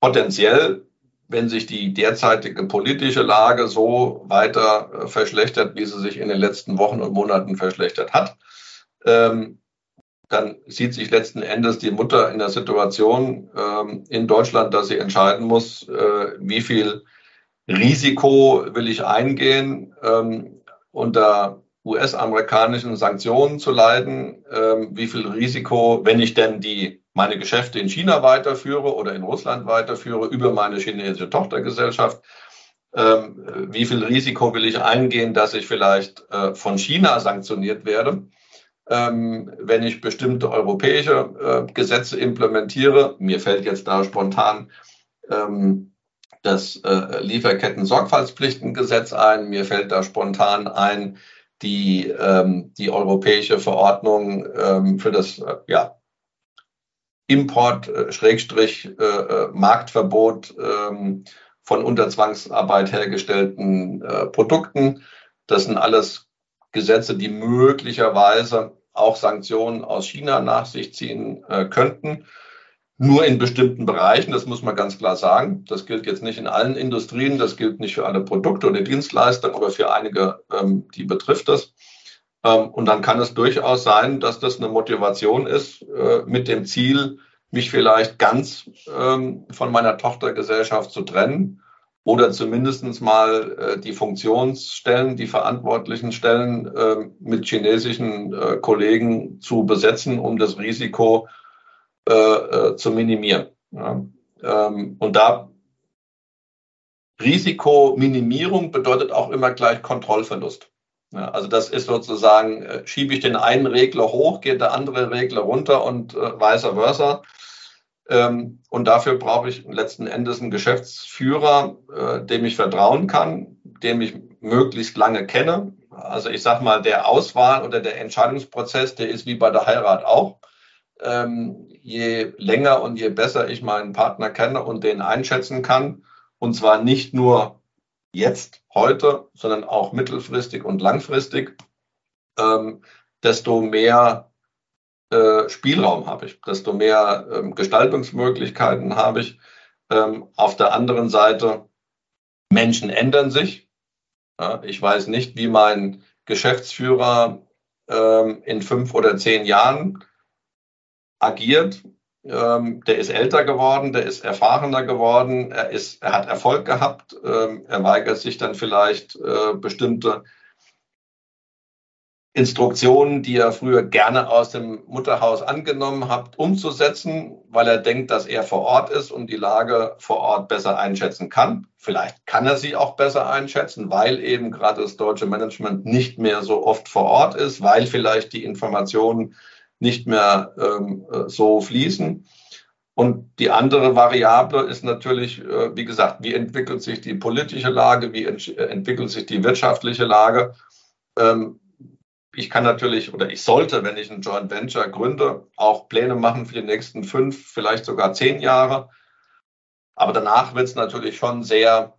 potenziell, wenn sich die derzeitige politische Lage so weiter äh, verschlechtert, wie sie sich in den letzten Wochen und Monaten verschlechtert hat, ähm, dann sieht sich letzten Endes die Mutter in der Situation ähm, in Deutschland, dass sie entscheiden muss, äh, wie viel Risiko will ich eingehen, ähm, unter US-amerikanischen Sanktionen zu leiden, ähm, wie viel Risiko, wenn ich denn die meine Geschäfte in China weiterführe oder in Russland weiterführe über meine chinesische Tochtergesellschaft, ähm, wie viel Risiko will ich eingehen, dass ich vielleicht äh, von China sanktioniert werde wenn ich bestimmte europäische äh, Gesetze implementiere. Mir fällt jetzt da spontan ähm, das äh, Lieferketten-Sorgfaltspflichtengesetz ein. Mir fällt da spontan ein die, ähm, die europäische Verordnung ähm, für das äh, ja, Import, Schrägstrich, Marktverbot ähm, von unter Zwangsarbeit hergestellten Produkten. Das sind alles Gesetze, die möglicherweise auch Sanktionen aus China nach sich ziehen äh, könnten. Nur in bestimmten Bereichen, das muss man ganz klar sagen. Das gilt jetzt nicht in allen Industrien, das gilt nicht für alle Produkte oder Dienstleistungen, aber für einige, ähm, die betrifft das. Ähm, und dann kann es durchaus sein, dass das eine Motivation ist, äh, mit dem Ziel, mich vielleicht ganz ähm, von meiner Tochtergesellschaft zu trennen oder zumindest mal äh, die Funktionsstellen, die verantwortlichen Stellen äh, mit chinesischen äh, Kollegen zu besetzen, um das Risiko äh, äh, zu minimieren. Ja. Ähm, und da Risikominimierung bedeutet auch immer gleich Kontrollverlust. Ja, also das ist sozusagen, äh, schiebe ich den einen Regler hoch, geht der andere Regler runter und vice versa. Ähm, und dafür brauche ich letzten Endes einen Geschäftsführer, äh, dem ich vertrauen kann, dem ich möglichst lange kenne. Also ich sage mal, der Auswahl oder der Entscheidungsprozess, der ist wie bei der Heirat auch. Ähm, je länger und je besser ich meinen Partner kenne und den einschätzen kann, und zwar nicht nur jetzt, heute, sondern auch mittelfristig und langfristig, ähm, desto mehr äh, Spielraum habe ich, desto mehr ähm, Gestaltungsmöglichkeiten habe ich. Ähm, auf der anderen Seite, Menschen ändern sich. Ja, ich weiß nicht, wie mein Geschäftsführer ähm, in fünf oder zehn Jahren agiert. Ähm, der ist älter geworden, der ist erfahrener geworden, er, ist, er hat Erfolg gehabt, ähm, er weigert sich dann vielleicht äh, bestimmte Instruktionen, die er früher gerne aus dem Mutterhaus angenommen hat, umzusetzen, weil er denkt, dass er vor Ort ist und die Lage vor Ort besser einschätzen kann. Vielleicht kann er sie auch besser einschätzen, weil eben gerade das deutsche Management nicht mehr so oft vor Ort ist, weil vielleicht die Informationen nicht mehr ähm, so fließen. Und die andere Variable ist natürlich, äh, wie gesagt, wie entwickelt sich die politische Lage, wie ent entwickelt sich die wirtschaftliche Lage. Ähm, ich kann natürlich oder ich sollte, wenn ich ein Joint Venture gründe, auch Pläne machen für die nächsten fünf, vielleicht sogar zehn Jahre. Aber danach wird es natürlich schon sehr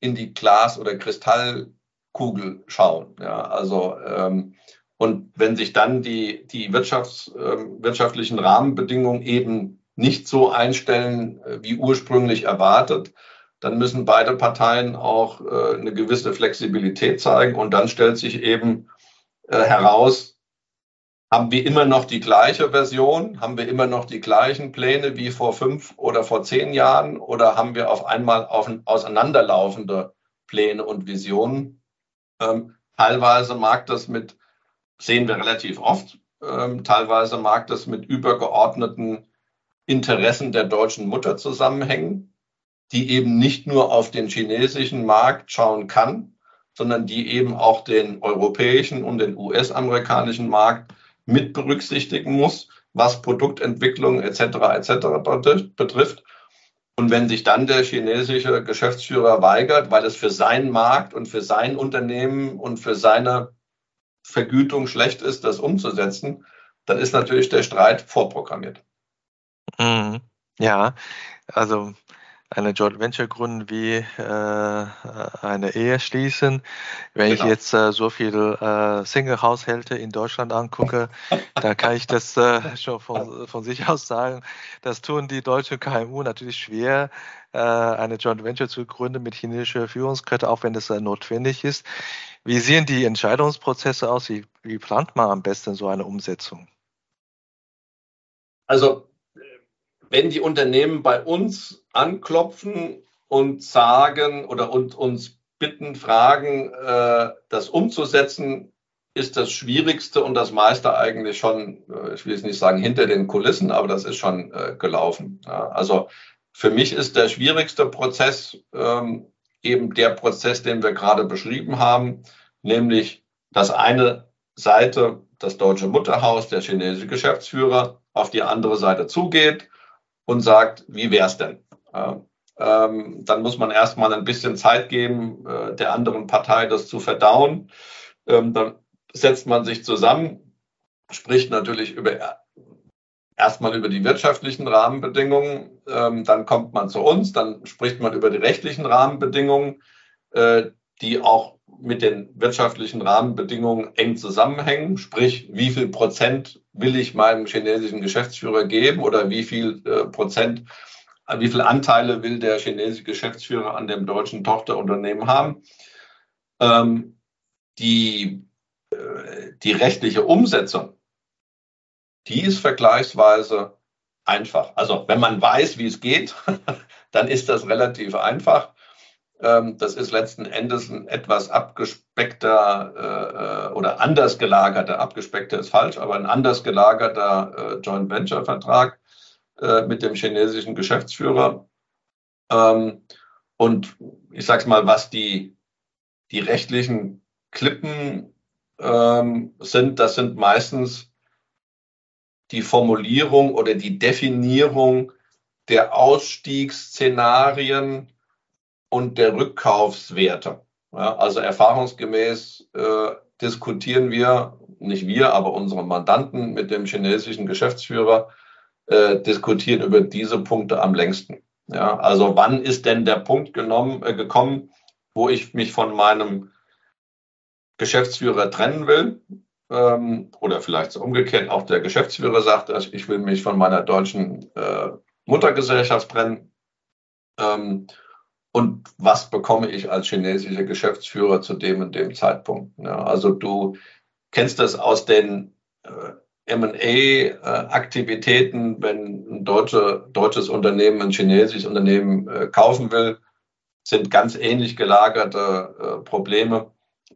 in die Glas- oder Kristallkugel schauen. Ja, also ähm, und wenn sich dann die, die Wirtschafts-, äh, wirtschaftlichen Rahmenbedingungen eben nicht so einstellen, äh, wie ursprünglich erwartet, dann müssen beide Parteien auch äh, eine gewisse Flexibilität zeigen. Und dann stellt sich eben äh, heraus, haben wir immer noch die gleiche Version? Haben wir immer noch die gleichen Pläne wie vor fünf oder vor zehn Jahren? Oder haben wir auf einmal auf, auseinanderlaufende Pläne und Visionen? Ähm, teilweise mag das mit, sehen wir relativ oft, ähm, teilweise mag das mit übergeordneten Interessen der deutschen Mutter zusammenhängen, die eben nicht nur auf den chinesischen Markt schauen kann, sondern die eben auch den europäischen und den US-amerikanischen Markt mit berücksichtigen muss, was Produktentwicklung etc. etc. betrifft. Und wenn sich dann der chinesische Geschäftsführer weigert, weil es für seinen Markt und für sein Unternehmen und für seine Vergütung schlecht ist, das umzusetzen, dann ist natürlich der Streit vorprogrammiert. Mhm. Ja, also eine Joint Venture gründen wie äh, eine Ehe schließen. Wenn genau. ich jetzt äh, so viele äh, Single-Haushalte in Deutschland angucke, da kann ich das äh, schon von, von sich aus sagen. Das tun die deutschen KMU natürlich schwer, äh, eine Joint Venture zu gründen mit chinesischer Führungskräfte, auch wenn das äh, notwendig ist. Wie sehen die Entscheidungsprozesse aus? Wie, wie plant man am besten so eine Umsetzung? Also wenn die Unternehmen bei uns anklopfen und sagen oder und uns bitten, fragen, äh, das umzusetzen, ist das Schwierigste und das meiste eigentlich schon, äh, ich will jetzt nicht sagen hinter den Kulissen, aber das ist schon äh, gelaufen. Ja, also für mich ist der schwierigste Prozess ähm, eben der Prozess, den wir gerade beschrieben haben, nämlich dass eine Seite, das deutsche Mutterhaus, der chinesische Geschäftsführer, auf die andere Seite zugeht, und sagt, wie wäre es denn? Ähm, dann muss man erstmal ein bisschen Zeit geben, äh, der anderen Partei das zu verdauen. Ähm, dann setzt man sich zusammen, spricht natürlich über erstmal über die wirtschaftlichen Rahmenbedingungen, ähm, dann kommt man zu uns, dann spricht man über die rechtlichen Rahmenbedingungen, äh, die auch mit den wirtschaftlichen Rahmenbedingungen eng zusammenhängen. Sprich, wie viel Prozent will ich meinem chinesischen Geschäftsführer geben oder wie viel äh, Prozent, äh, wie viele Anteile will der chinesische Geschäftsführer an dem deutschen Tochterunternehmen haben. Ähm, die, äh, die rechtliche Umsetzung, die ist vergleichsweise einfach. Also wenn man weiß, wie es geht, dann ist das relativ einfach. Ähm, das ist letzten Endes ein etwas abgespeckter äh, äh, oder anders gelagerter, abgespeckter ist falsch, aber ein anders gelagerter äh, Joint Venture Vertrag mit dem chinesischen Geschäftsführer. Ähm, und ich sage es mal, was die, die rechtlichen Klippen ähm, sind, das sind meistens die Formulierung oder die Definierung der Ausstiegsszenarien und der Rückkaufswerte. Ja, also erfahrungsgemäß äh, diskutieren wir, nicht wir, aber unsere Mandanten mit dem chinesischen Geschäftsführer, äh, diskutieren über diese Punkte am längsten. Ja, also wann ist denn der Punkt genommen, äh, gekommen, wo ich mich von meinem Geschäftsführer trennen will? Ähm, oder vielleicht so umgekehrt, auch der Geschäftsführer sagt, ich will mich von meiner deutschen äh, Muttergesellschaft trennen. Ähm, und was bekomme ich als chinesischer Geschäftsführer zu dem und dem Zeitpunkt. Ja, also du kennst das aus den äh, MA-Aktivitäten, wenn ein deutsche, deutsches Unternehmen ein chinesisches Unternehmen äh, kaufen will, sind ganz ähnlich gelagerte äh, Probleme.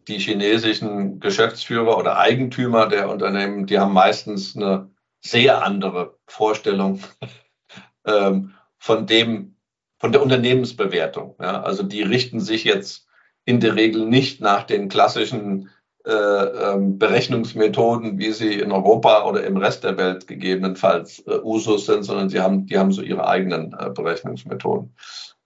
Die chinesischen Geschäftsführer oder Eigentümer der Unternehmen, die haben meistens eine sehr andere Vorstellung ähm, von dem, von der Unternehmensbewertung. Ja, also die richten sich jetzt in der Regel nicht nach den klassischen äh, ähm, Berechnungsmethoden, wie sie in Europa oder im Rest der Welt gegebenenfalls äh, Usus sind, sondern sie haben, die haben so ihre eigenen äh, Berechnungsmethoden.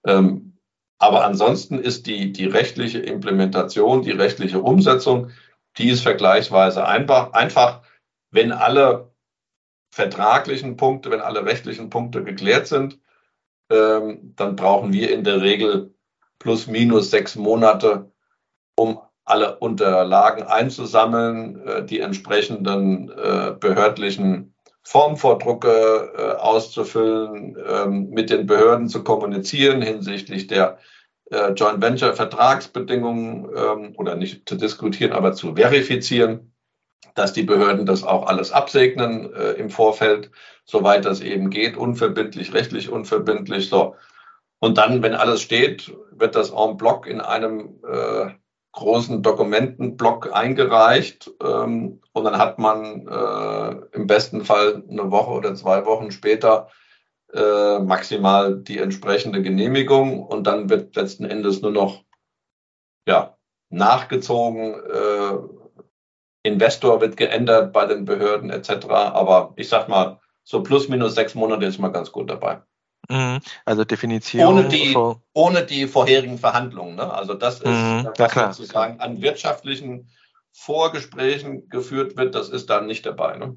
Ähm, aber ansonsten ist die, die rechtliche Implementation, die rechtliche Umsetzung, die ist vergleichsweise einfach, einfach, wenn alle vertraglichen Punkte, wenn alle rechtlichen Punkte geklärt sind, ähm, dann brauchen wir in der Regel plus minus sechs Monate, um alle Unterlagen einzusammeln, äh, die entsprechenden äh, behördlichen Formvordrucke äh, auszufüllen, ähm, mit den Behörden zu kommunizieren hinsichtlich der äh, Joint Venture Vertragsbedingungen ähm, oder nicht zu diskutieren, aber zu verifizieren, dass die Behörden das auch alles absegnen äh, im Vorfeld soweit das eben geht, unverbindlich, rechtlich unverbindlich. So. Und dann, wenn alles steht, wird das en bloc in einem äh, großen Dokumentenblock eingereicht ähm, und dann hat man äh, im besten Fall eine Woche oder zwei Wochen später äh, maximal die entsprechende Genehmigung und dann wird letzten Endes nur noch ja, nachgezogen. Äh, Investor wird geändert bei den Behörden etc. Aber ich sag mal, so plus minus sechs Monate ist man ganz gut dabei. Mhm. Also Definition. Ohne die, ohne die vorherigen Verhandlungen. Ne? Also das ist, mhm, was ja, sozusagen an wirtschaftlichen Vorgesprächen geführt wird, das ist dann nicht dabei. Ne?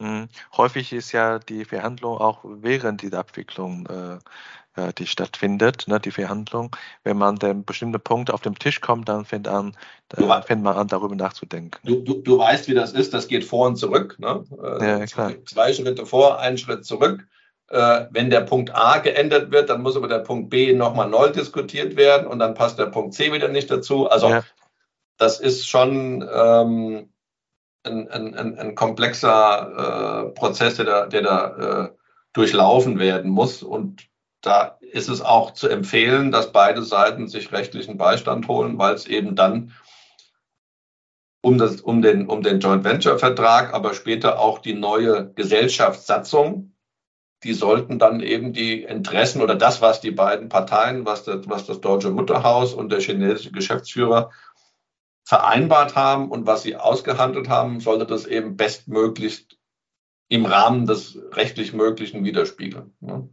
Mhm. Häufig ist ja die Verhandlung auch während dieser Abwicklung äh, äh, die stattfindet, ne, die Verhandlung. Wenn man den bestimmten Punkt auf den Tisch kommt, dann fängt, an, dann fängt man an, darüber nachzudenken. Du, du, du weißt, wie das ist, das geht vor und zurück. Ne? Äh, ja, klar. Zwei Schritte vor, einen Schritt zurück. Äh, wenn der Punkt A geändert wird, dann muss aber der Punkt B nochmal neu diskutiert werden und dann passt der Punkt C wieder nicht dazu. Also ja. das ist schon ähm, ein, ein, ein, komplexer äh, Prozess, der da, der da äh, durchlaufen werden muss. Und da ist es auch zu empfehlen, dass beide Seiten sich rechtlichen Beistand holen, weil es eben dann um, das, um, den, um den Joint Venture Vertrag, aber später auch die neue Gesellschaftssatzung, die sollten dann eben die Interessen oder das, was die beiden Parteien, was das, was das deutsche Mutterhaus und der chinesische Geschäftsführer vereinbart haben und was sie ausgehandelt haben, sollte das eben bestmöglichst im Rahmen des rechtlich Möglichen widerspiegeln. Ne?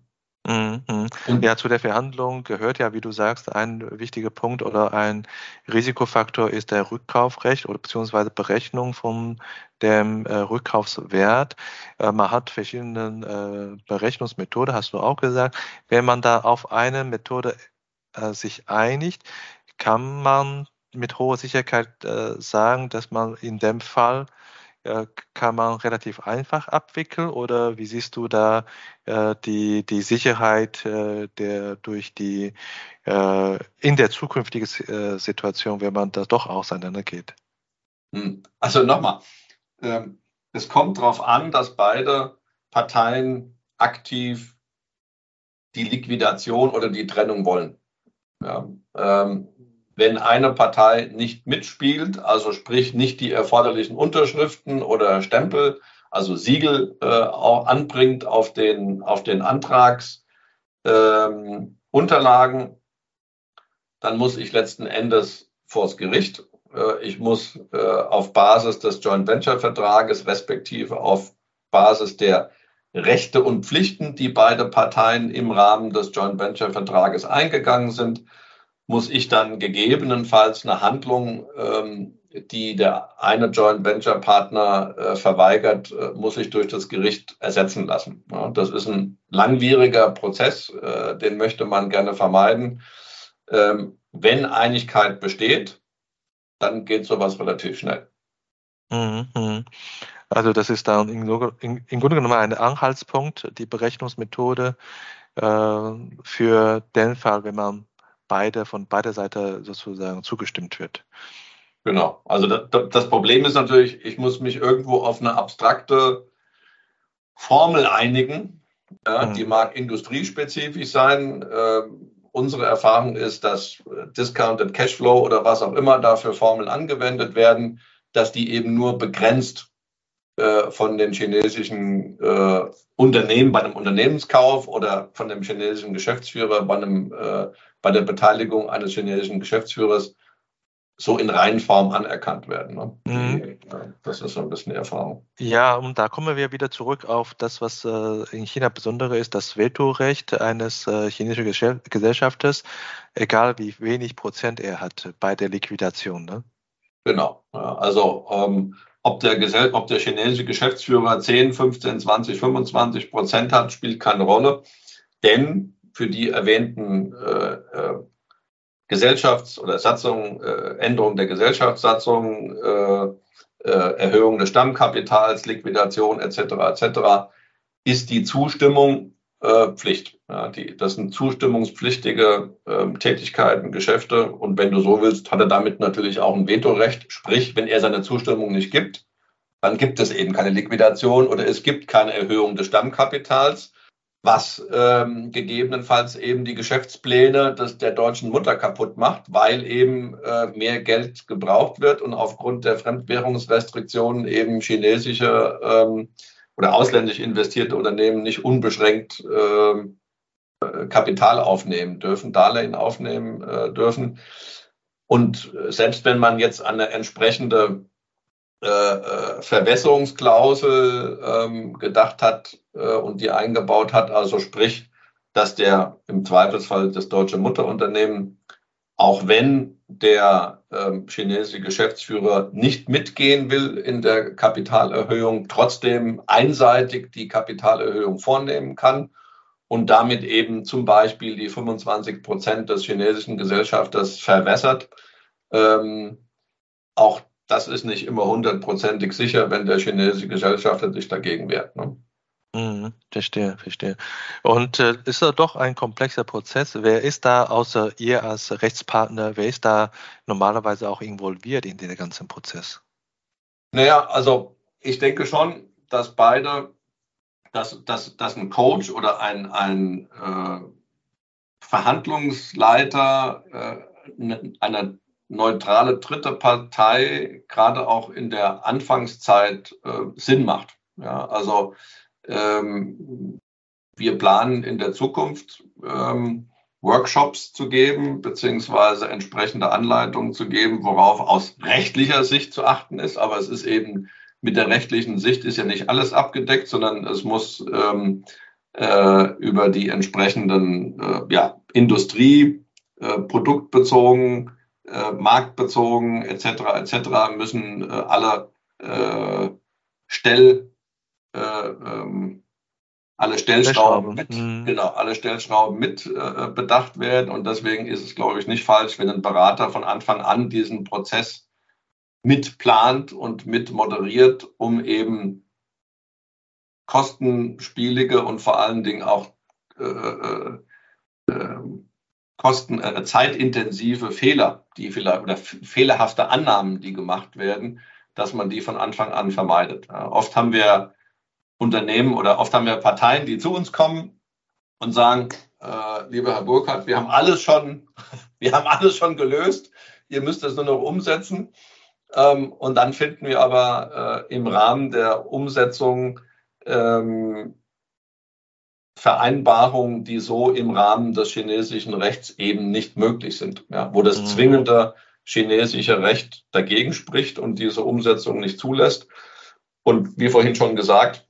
Mhm. Ja, zu der Verhandlung gehört ja, wie du sagst, ein wichtiger Punkt oder ein Risikofaktor ist der Rückkaufrecht oder beziehungsweise Berechnung von dem äh, Rückkaufswert. Äh, man hat verschiedene äh, Berechnungsmethoden, hast du auch gesagt. Wenn man da auf eine Methode äh, sich einigt, kann man mit hoher Sicherheit äh, sagen, dass man in dem Fall kann man relativ einfach abwickeln oder wie siehst du da äh, die, die Sicherheit äh, der durch die äh, in der zukünftigen äh, Situation, wenn man da doch auseinandergeht? Hm. Also nochmal, ähm, es kommt darauf an, dass beide Parteien aktiv die Liquidation oder die Trennung wollen. Ja, ähm, wenn eine Partei nicht mitspielt, also sprich nicht die erforderlichen Unterschriften oder Stempel, also Siegel äh, auch anbringt auf den, auf den Antragsunterlagen, ähm, dann muss ich letzten Endes vors Gericht. Äh, ich muss äh, auf Basis des Joint Venture Vertrages respektive auf Basis der Rechte und Pflichten, die beide Parteien im Rahmen des Joint Venture Vertrages eingegangen sind, muss ich dann gegebenenfalls eine Handlung, ähm, die der eine Joint Venture Partner äh, verweigert, äh, muss ich durch das Gericht ersetzen lassen. Ja, das ist ein langwieriger Prozess, äh, den möchte man gerne vermeiden. Ähm, wenn Einigkeit besteht, dann geht sowas relativ schnell. Mhm, mhm. Also das ist dann im, Grunde genommen ein Anhaltspunkt, die Berechnungsmethode äh, für den Fall, wenn man beide von beider Seite sozusagen zugestimmt wird. Genau. Also das, das, Problem ist natürlich, ich muss mich irgendwo auf eine abstrakte Formel einigen. Ja, mhm. Die mag industriespezifisch sein. Äh, unsere Erfahrung ist, dass Discounted Cashflow oder was auch immer dafür Formeln angewendet werden, dass die eben nur begrenzt äh, von den chinesischen äh, Unternehmen bei einem Unternehmenskauf oder von dem chinesischen Geschäftsführer bei einem äh, bei der Beteiligung eines chinesischen Geschäftsführers so in Reihenform anerkannt werden. Ne? Mhm. Das ist so ein bisschen die Erfahrung. Ja, und da kommen wir wieder zurück auf das, was äh, in China besondere ist, das Vetorecht eines äh, chinesischen Gesellschafters, egal wie wenig Prozent er hat bei der Liquidation. Ne? Genau. also ähm, ob, der ob der chinesische Geschäftsführer 10, 15, 20, 25 Prozent hat, spielt keine Rolle. Denn für die erwähnten äh, äh, Gesellschafts- oder Satzung, äh, Änderung der Gesellschaftssatzung, äh, äh, Erhöhung des Stammkapitals, Liquidation etc. etc. ist die Zustimmung Pflicht. Ja, die, das sind zustimmungspflichtige äh, Tätigkeiten, Geschäfte und wenn du so willst, hat er damit natürlich auch ein Vetorecht. Sprich, wenn er seine Zustimmung nicht gibt, dann gibt es eben keine Liquidation oder es gibt keine Erhöhung des Stammkapitals was ähm, gegebenenfalls eben die Geschäftspläne des, der deutschen Mutter kaputt macht, weil eben äh, mehr Geld gebraucht wird und aufgrund der Fremdwährungsrestriktionen eben chinesische ähm, oder ausländisch investierte Unternehmen nicht unbeschränkt ähm, äh, Kapital aufnehmen dürfen, Darlehen aufnehmen äh, dürfen. Und selbst wenn man jetzt eine entsprechende äh, äh, Verwässerungsklausel ähm, gedacht hat äh, und die eingebaut hat. Also sprich, dass der im Zweifelsfall das deutsche Mutterunternehmen, auch wenn der chinesische Geschäftsführer nicht mitgehen will in der Kapitalerhöhung, trotzdem einseitig die Kapitalerhöhung vornehmen kann und damit eben zum Beispiel die 25 Prozent des chinesischen Gesellschafters verwässert. Ähm, auch das ist nicht immer hundertprozentig sicher, wenn der chinesische Gesellschafter sich dagegen wehrt. Ne? Mhm, verstehe, verstehe. Und äh, ist da doch ein komplexer Prozess? Wer ist da außer ihr als Rechtspartner, wer ist da normalerweise auch involviert in den ganzen Prozess? Naja, also ich denke schon, dass beide, dass, dass, dass ein Coach oder ein, ein äh, Verhandlungsleiter äh, einer neutrale dritte Partei gerade auch in der Anfangszeit äh, Sinn macht. Ja, also ähm, wir planen in der Zukunft ähm, Workshops zu geben, beziehungsweise entsprechende Anleitungen zu geben, worauf aus rechtlicher Sicht zu achten ist. Aber es ist eben mit der rechtlichen Sicht ist ja nicht alles abgedeckt, sondern es muss ähm, äh, über die entsprechenden äh, ja, Industrie, äh, produktbezogen äh, marktbezogen etc. etc. müssen äh, alle äh, Stell, äh, ähm, alle Stellschrauben, mit, mhm. genau, alle Stellschrauben mit äh, bedacht werden. Und deswegen ist es, glaube ich, nicht falsch, wenn ein Berater von Anfang an diesen Prozess mitplant und mit moderiert, um eben kostenspielige und vor allen Dingen auch äh, äh, äh kosten, äh, zeitintensive Fehler, die vielleicht oder fehlerhafte Annahmen, die gemacht werden, dass man die von Anfang an vermeidet. Ja, oft haben wir Unternehmen oder oft haben wir Parteien, die zu uns kommen und sagen, äh, lieber Herr Burkhardt, wir haben alles schon, wir haben alles schon gelöst, ihr müsst es nur noch umsetzen. Ähm, und dann finden wir aber äh, im Rahmen der Umsetzung ähm, Vereinbarungen, die so im Rahmen des chinesischen Rechts eben nicht möglich sind, ja, wo das mhm. zwingende chinesische Recht dagegen spricht und diese Umsetzung nicht zulässt. Und wie vorhin schon gesagt,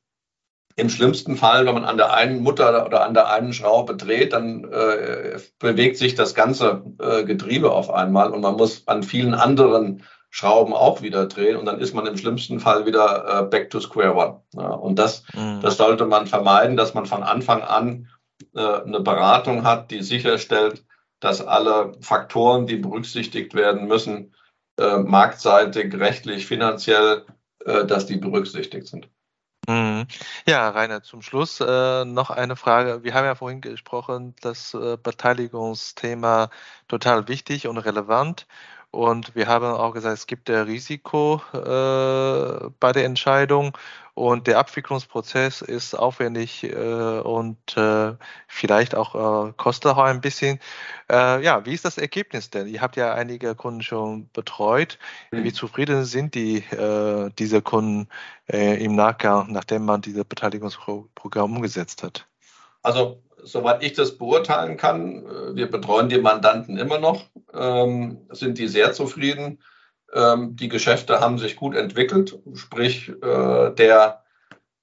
im schlimmsten Fall, wenn man an der einen Mutter oder an der einen Schraube dreht, dann äh, bewegt sich das ganze äh, Getriebe auf einmal und man muss an vielen anderen Schrauben auch wieder drehen und dann ist man im schlimmsten Fall wieder äh, back to square one. Ja, und das, mhm. das sollte man vermeiden, dass man von Anfang an äh, eine Beratung hat, die sicherstellt, dass alle Faktoren, die berücksichtigt werden müssen, äh, marktseitig, rechtlich, finanziell, äh, dass die berücksichtigt sind. Mhm. Ja, Rainer, zum Schluss äh, noch eine Frage. Wir haben ja vorhin gesprochen, das äh, Beteiligungsthema total wichtig und relevant. Und wir haben auch gesagt, es gibt der Risiko äh, bei der Entscheidung und der Abwicklungsprozess ist aufwendig äh, und äh, vielleicht auch äh, kostet auch ein bisschen. Äh, ja, wie ist das Ergebnis denn? Ihr habt ja einige Kunden schon betreut. Wie mhm. zufrieden sind die, äh, diese Kunden im Nachgang, nachdem man dieses Beteiligungsprogramm umgesetzt hat? Also soweit ich das beurteilen kann, äh, wir betreuen die Mandanten immer noch, ähm, sind die sehr zufrieden. Ähm, die Geschäfte haben sich gut entwickelt, sprich äh, der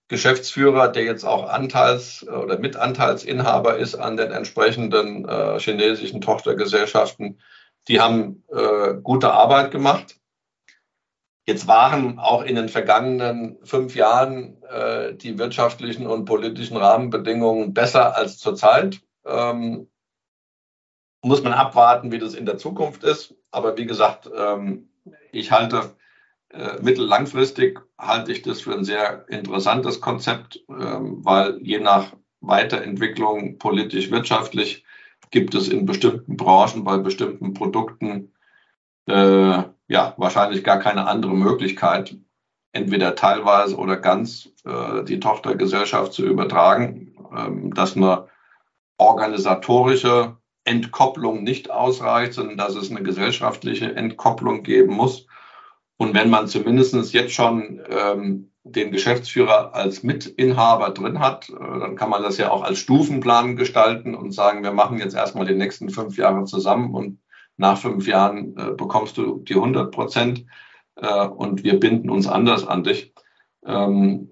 Geschäftsführer, der jetzt auch Anteils- oder Mitanteilsinhaber ist an den entsprechenden äh, chinesischen Tochtergesellschaften, die haben äh, gute Arbeit gemacht. Jetzt waren auch in den vergangenen fünf Jahren äh, die wirtschaftlichen und politischen Rahmenbedingungen besser als zurzeit. Ähm, muss man abwarten, wie das in der Zukunft ist. Aber wie gesagt, ähm, ich halte äh, mittellangfristig halte ich das für ein sehr interessantes Konzept, ähm, weil je nach Weiterentwicklung politisch, wirtschaftlich gibt es in bestimmten Branchen bei bestimmten Produkten äh, ja, wahrscheinlich gar keine andere Möglichkeit, entweder teilweise oder ganz äh, die Tochtergesellschaft zu übertragen, ähm, dass eine organisatorische Entkopplung nicht ausreicht, sondern dass es eine gesellschaftliche Entkopplung geben muss. Und wenn man zumindest jetzt schon ähm, den Geschäftsführer als Mitinhaber drin hat, äh, dann kann man das ja auch als Stufenplan gestalten und sagen, wir machen jetzt erstmal die nächsten fünf Jahre zusammen und nach fünf Jahren äh, bekommst du die 100 Prozent äh, und wir binden uns anders an dich. Ähm,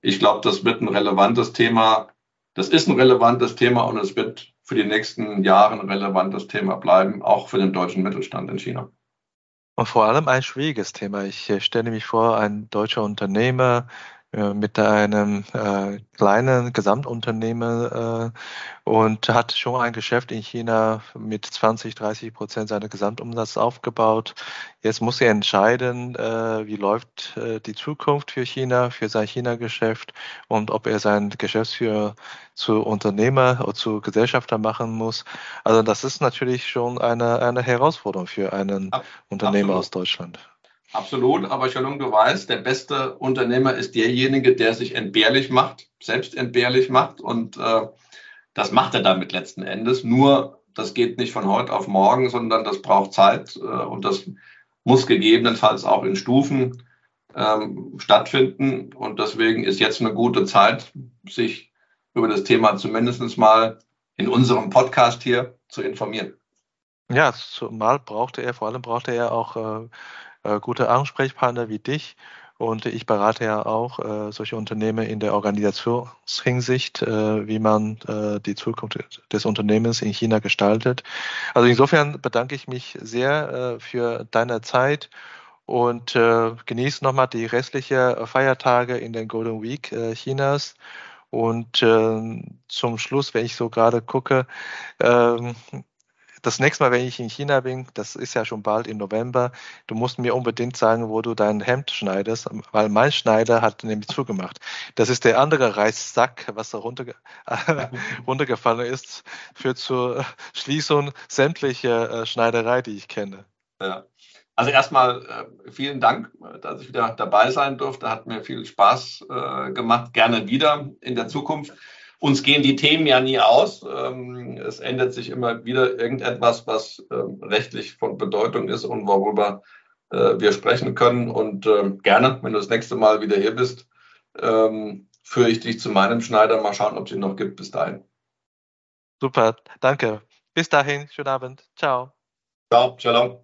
ich glaube, das wird ein relevantes Thema. Das ist ein relevantes Thema und es wird für die nächsten Jahre ein relevantes Thema bleiben, auch für den deutschen Mittelstand in China. Und vor allem ein schwieriges Thema. Ich äh, stelle mich vor, ein deutscher Unternehmer mit einem äh, kleinen Gesamtunternehmen äh, und hat schon ein Geschäft in China mit 20, 30 Prozent seiner Gesamtumsatz aufgebaut. Jetzt muss er entscheiden, äh, wie läuft äh, die Zukunft für China, für sein China-Geschäft und ob er sein Geschäftsführer zu Unternehmer oder zu Gesellschafter machen muss. Also das ist natürlich schon eine, eine Herausforderung für einen Ab, Unternehmer absolut. aus Deutschland. Absolut, aber Shalom, du weißt, der beste Unternehmer ist derjenige, der sich entbehrlich macht, selbst entbehrlich macht und äh, das macht er damit letzten Endes. Nur, das geht nicht von heute auf morgen, sondern das braucht Zeit äh, und das muss gegebenenfalls auch in Stufen ähm, stattfinden und deswegen ist jetzt eine gute Zeit, sich über das Thema zumindest mal in unserem Podcast hier zu informieren. Ja, zumal brauchte er, vor allem brauchte er auch äh, äh, gute Ansprechpartner wie dich. Und ich berate ja auch äh, solche Unternehmen in der Organisationshinsicht, äh, wie man äh, die Zukunft des Unternehmens in China gestaltet. Also insofern bedanke ich mich sehr äh, für deine Zeit und äh, genieße nochmal die restlichen Feiertage in den Golden Week Chinas. Und zum Schluss, wenn ich so gerade gucke, äh, das nächste Mal, wenn ich in China bin, das ist ja schon bald im November, du musst mir unbedingt sagen, wo du dein Hemd schneidest, weil mein Schneider hat nämlich zugemacht. Das ist der andere Reissack, was da runterge runtergefallen ist, führt zur Schließung sämtlicher äh, Schneiderei, die ich kenne. Ja. Also erstmal äh, vielen Dank, dass ich wieder dabei sein durfte. Hat mir viel Spaß äh, gemacht. Gerne wieder in der Zukunft uns gehen die Themen ja nie aus. Ähm, es ändert sich immer wieder irgendetwas, was ähm, rechtlich von Bedeutung ist und worüber äh, wir sprechen können. Und ähm, gerne, wenn du das nächste Mal wieder hier bist, führe ich dich zu meinem Schneider. Mal schauen, ob es ihn noch gibt. Bis dahin. Super, danke. Bis dahin, schönen Abend. Ciao. Ciao, shalom.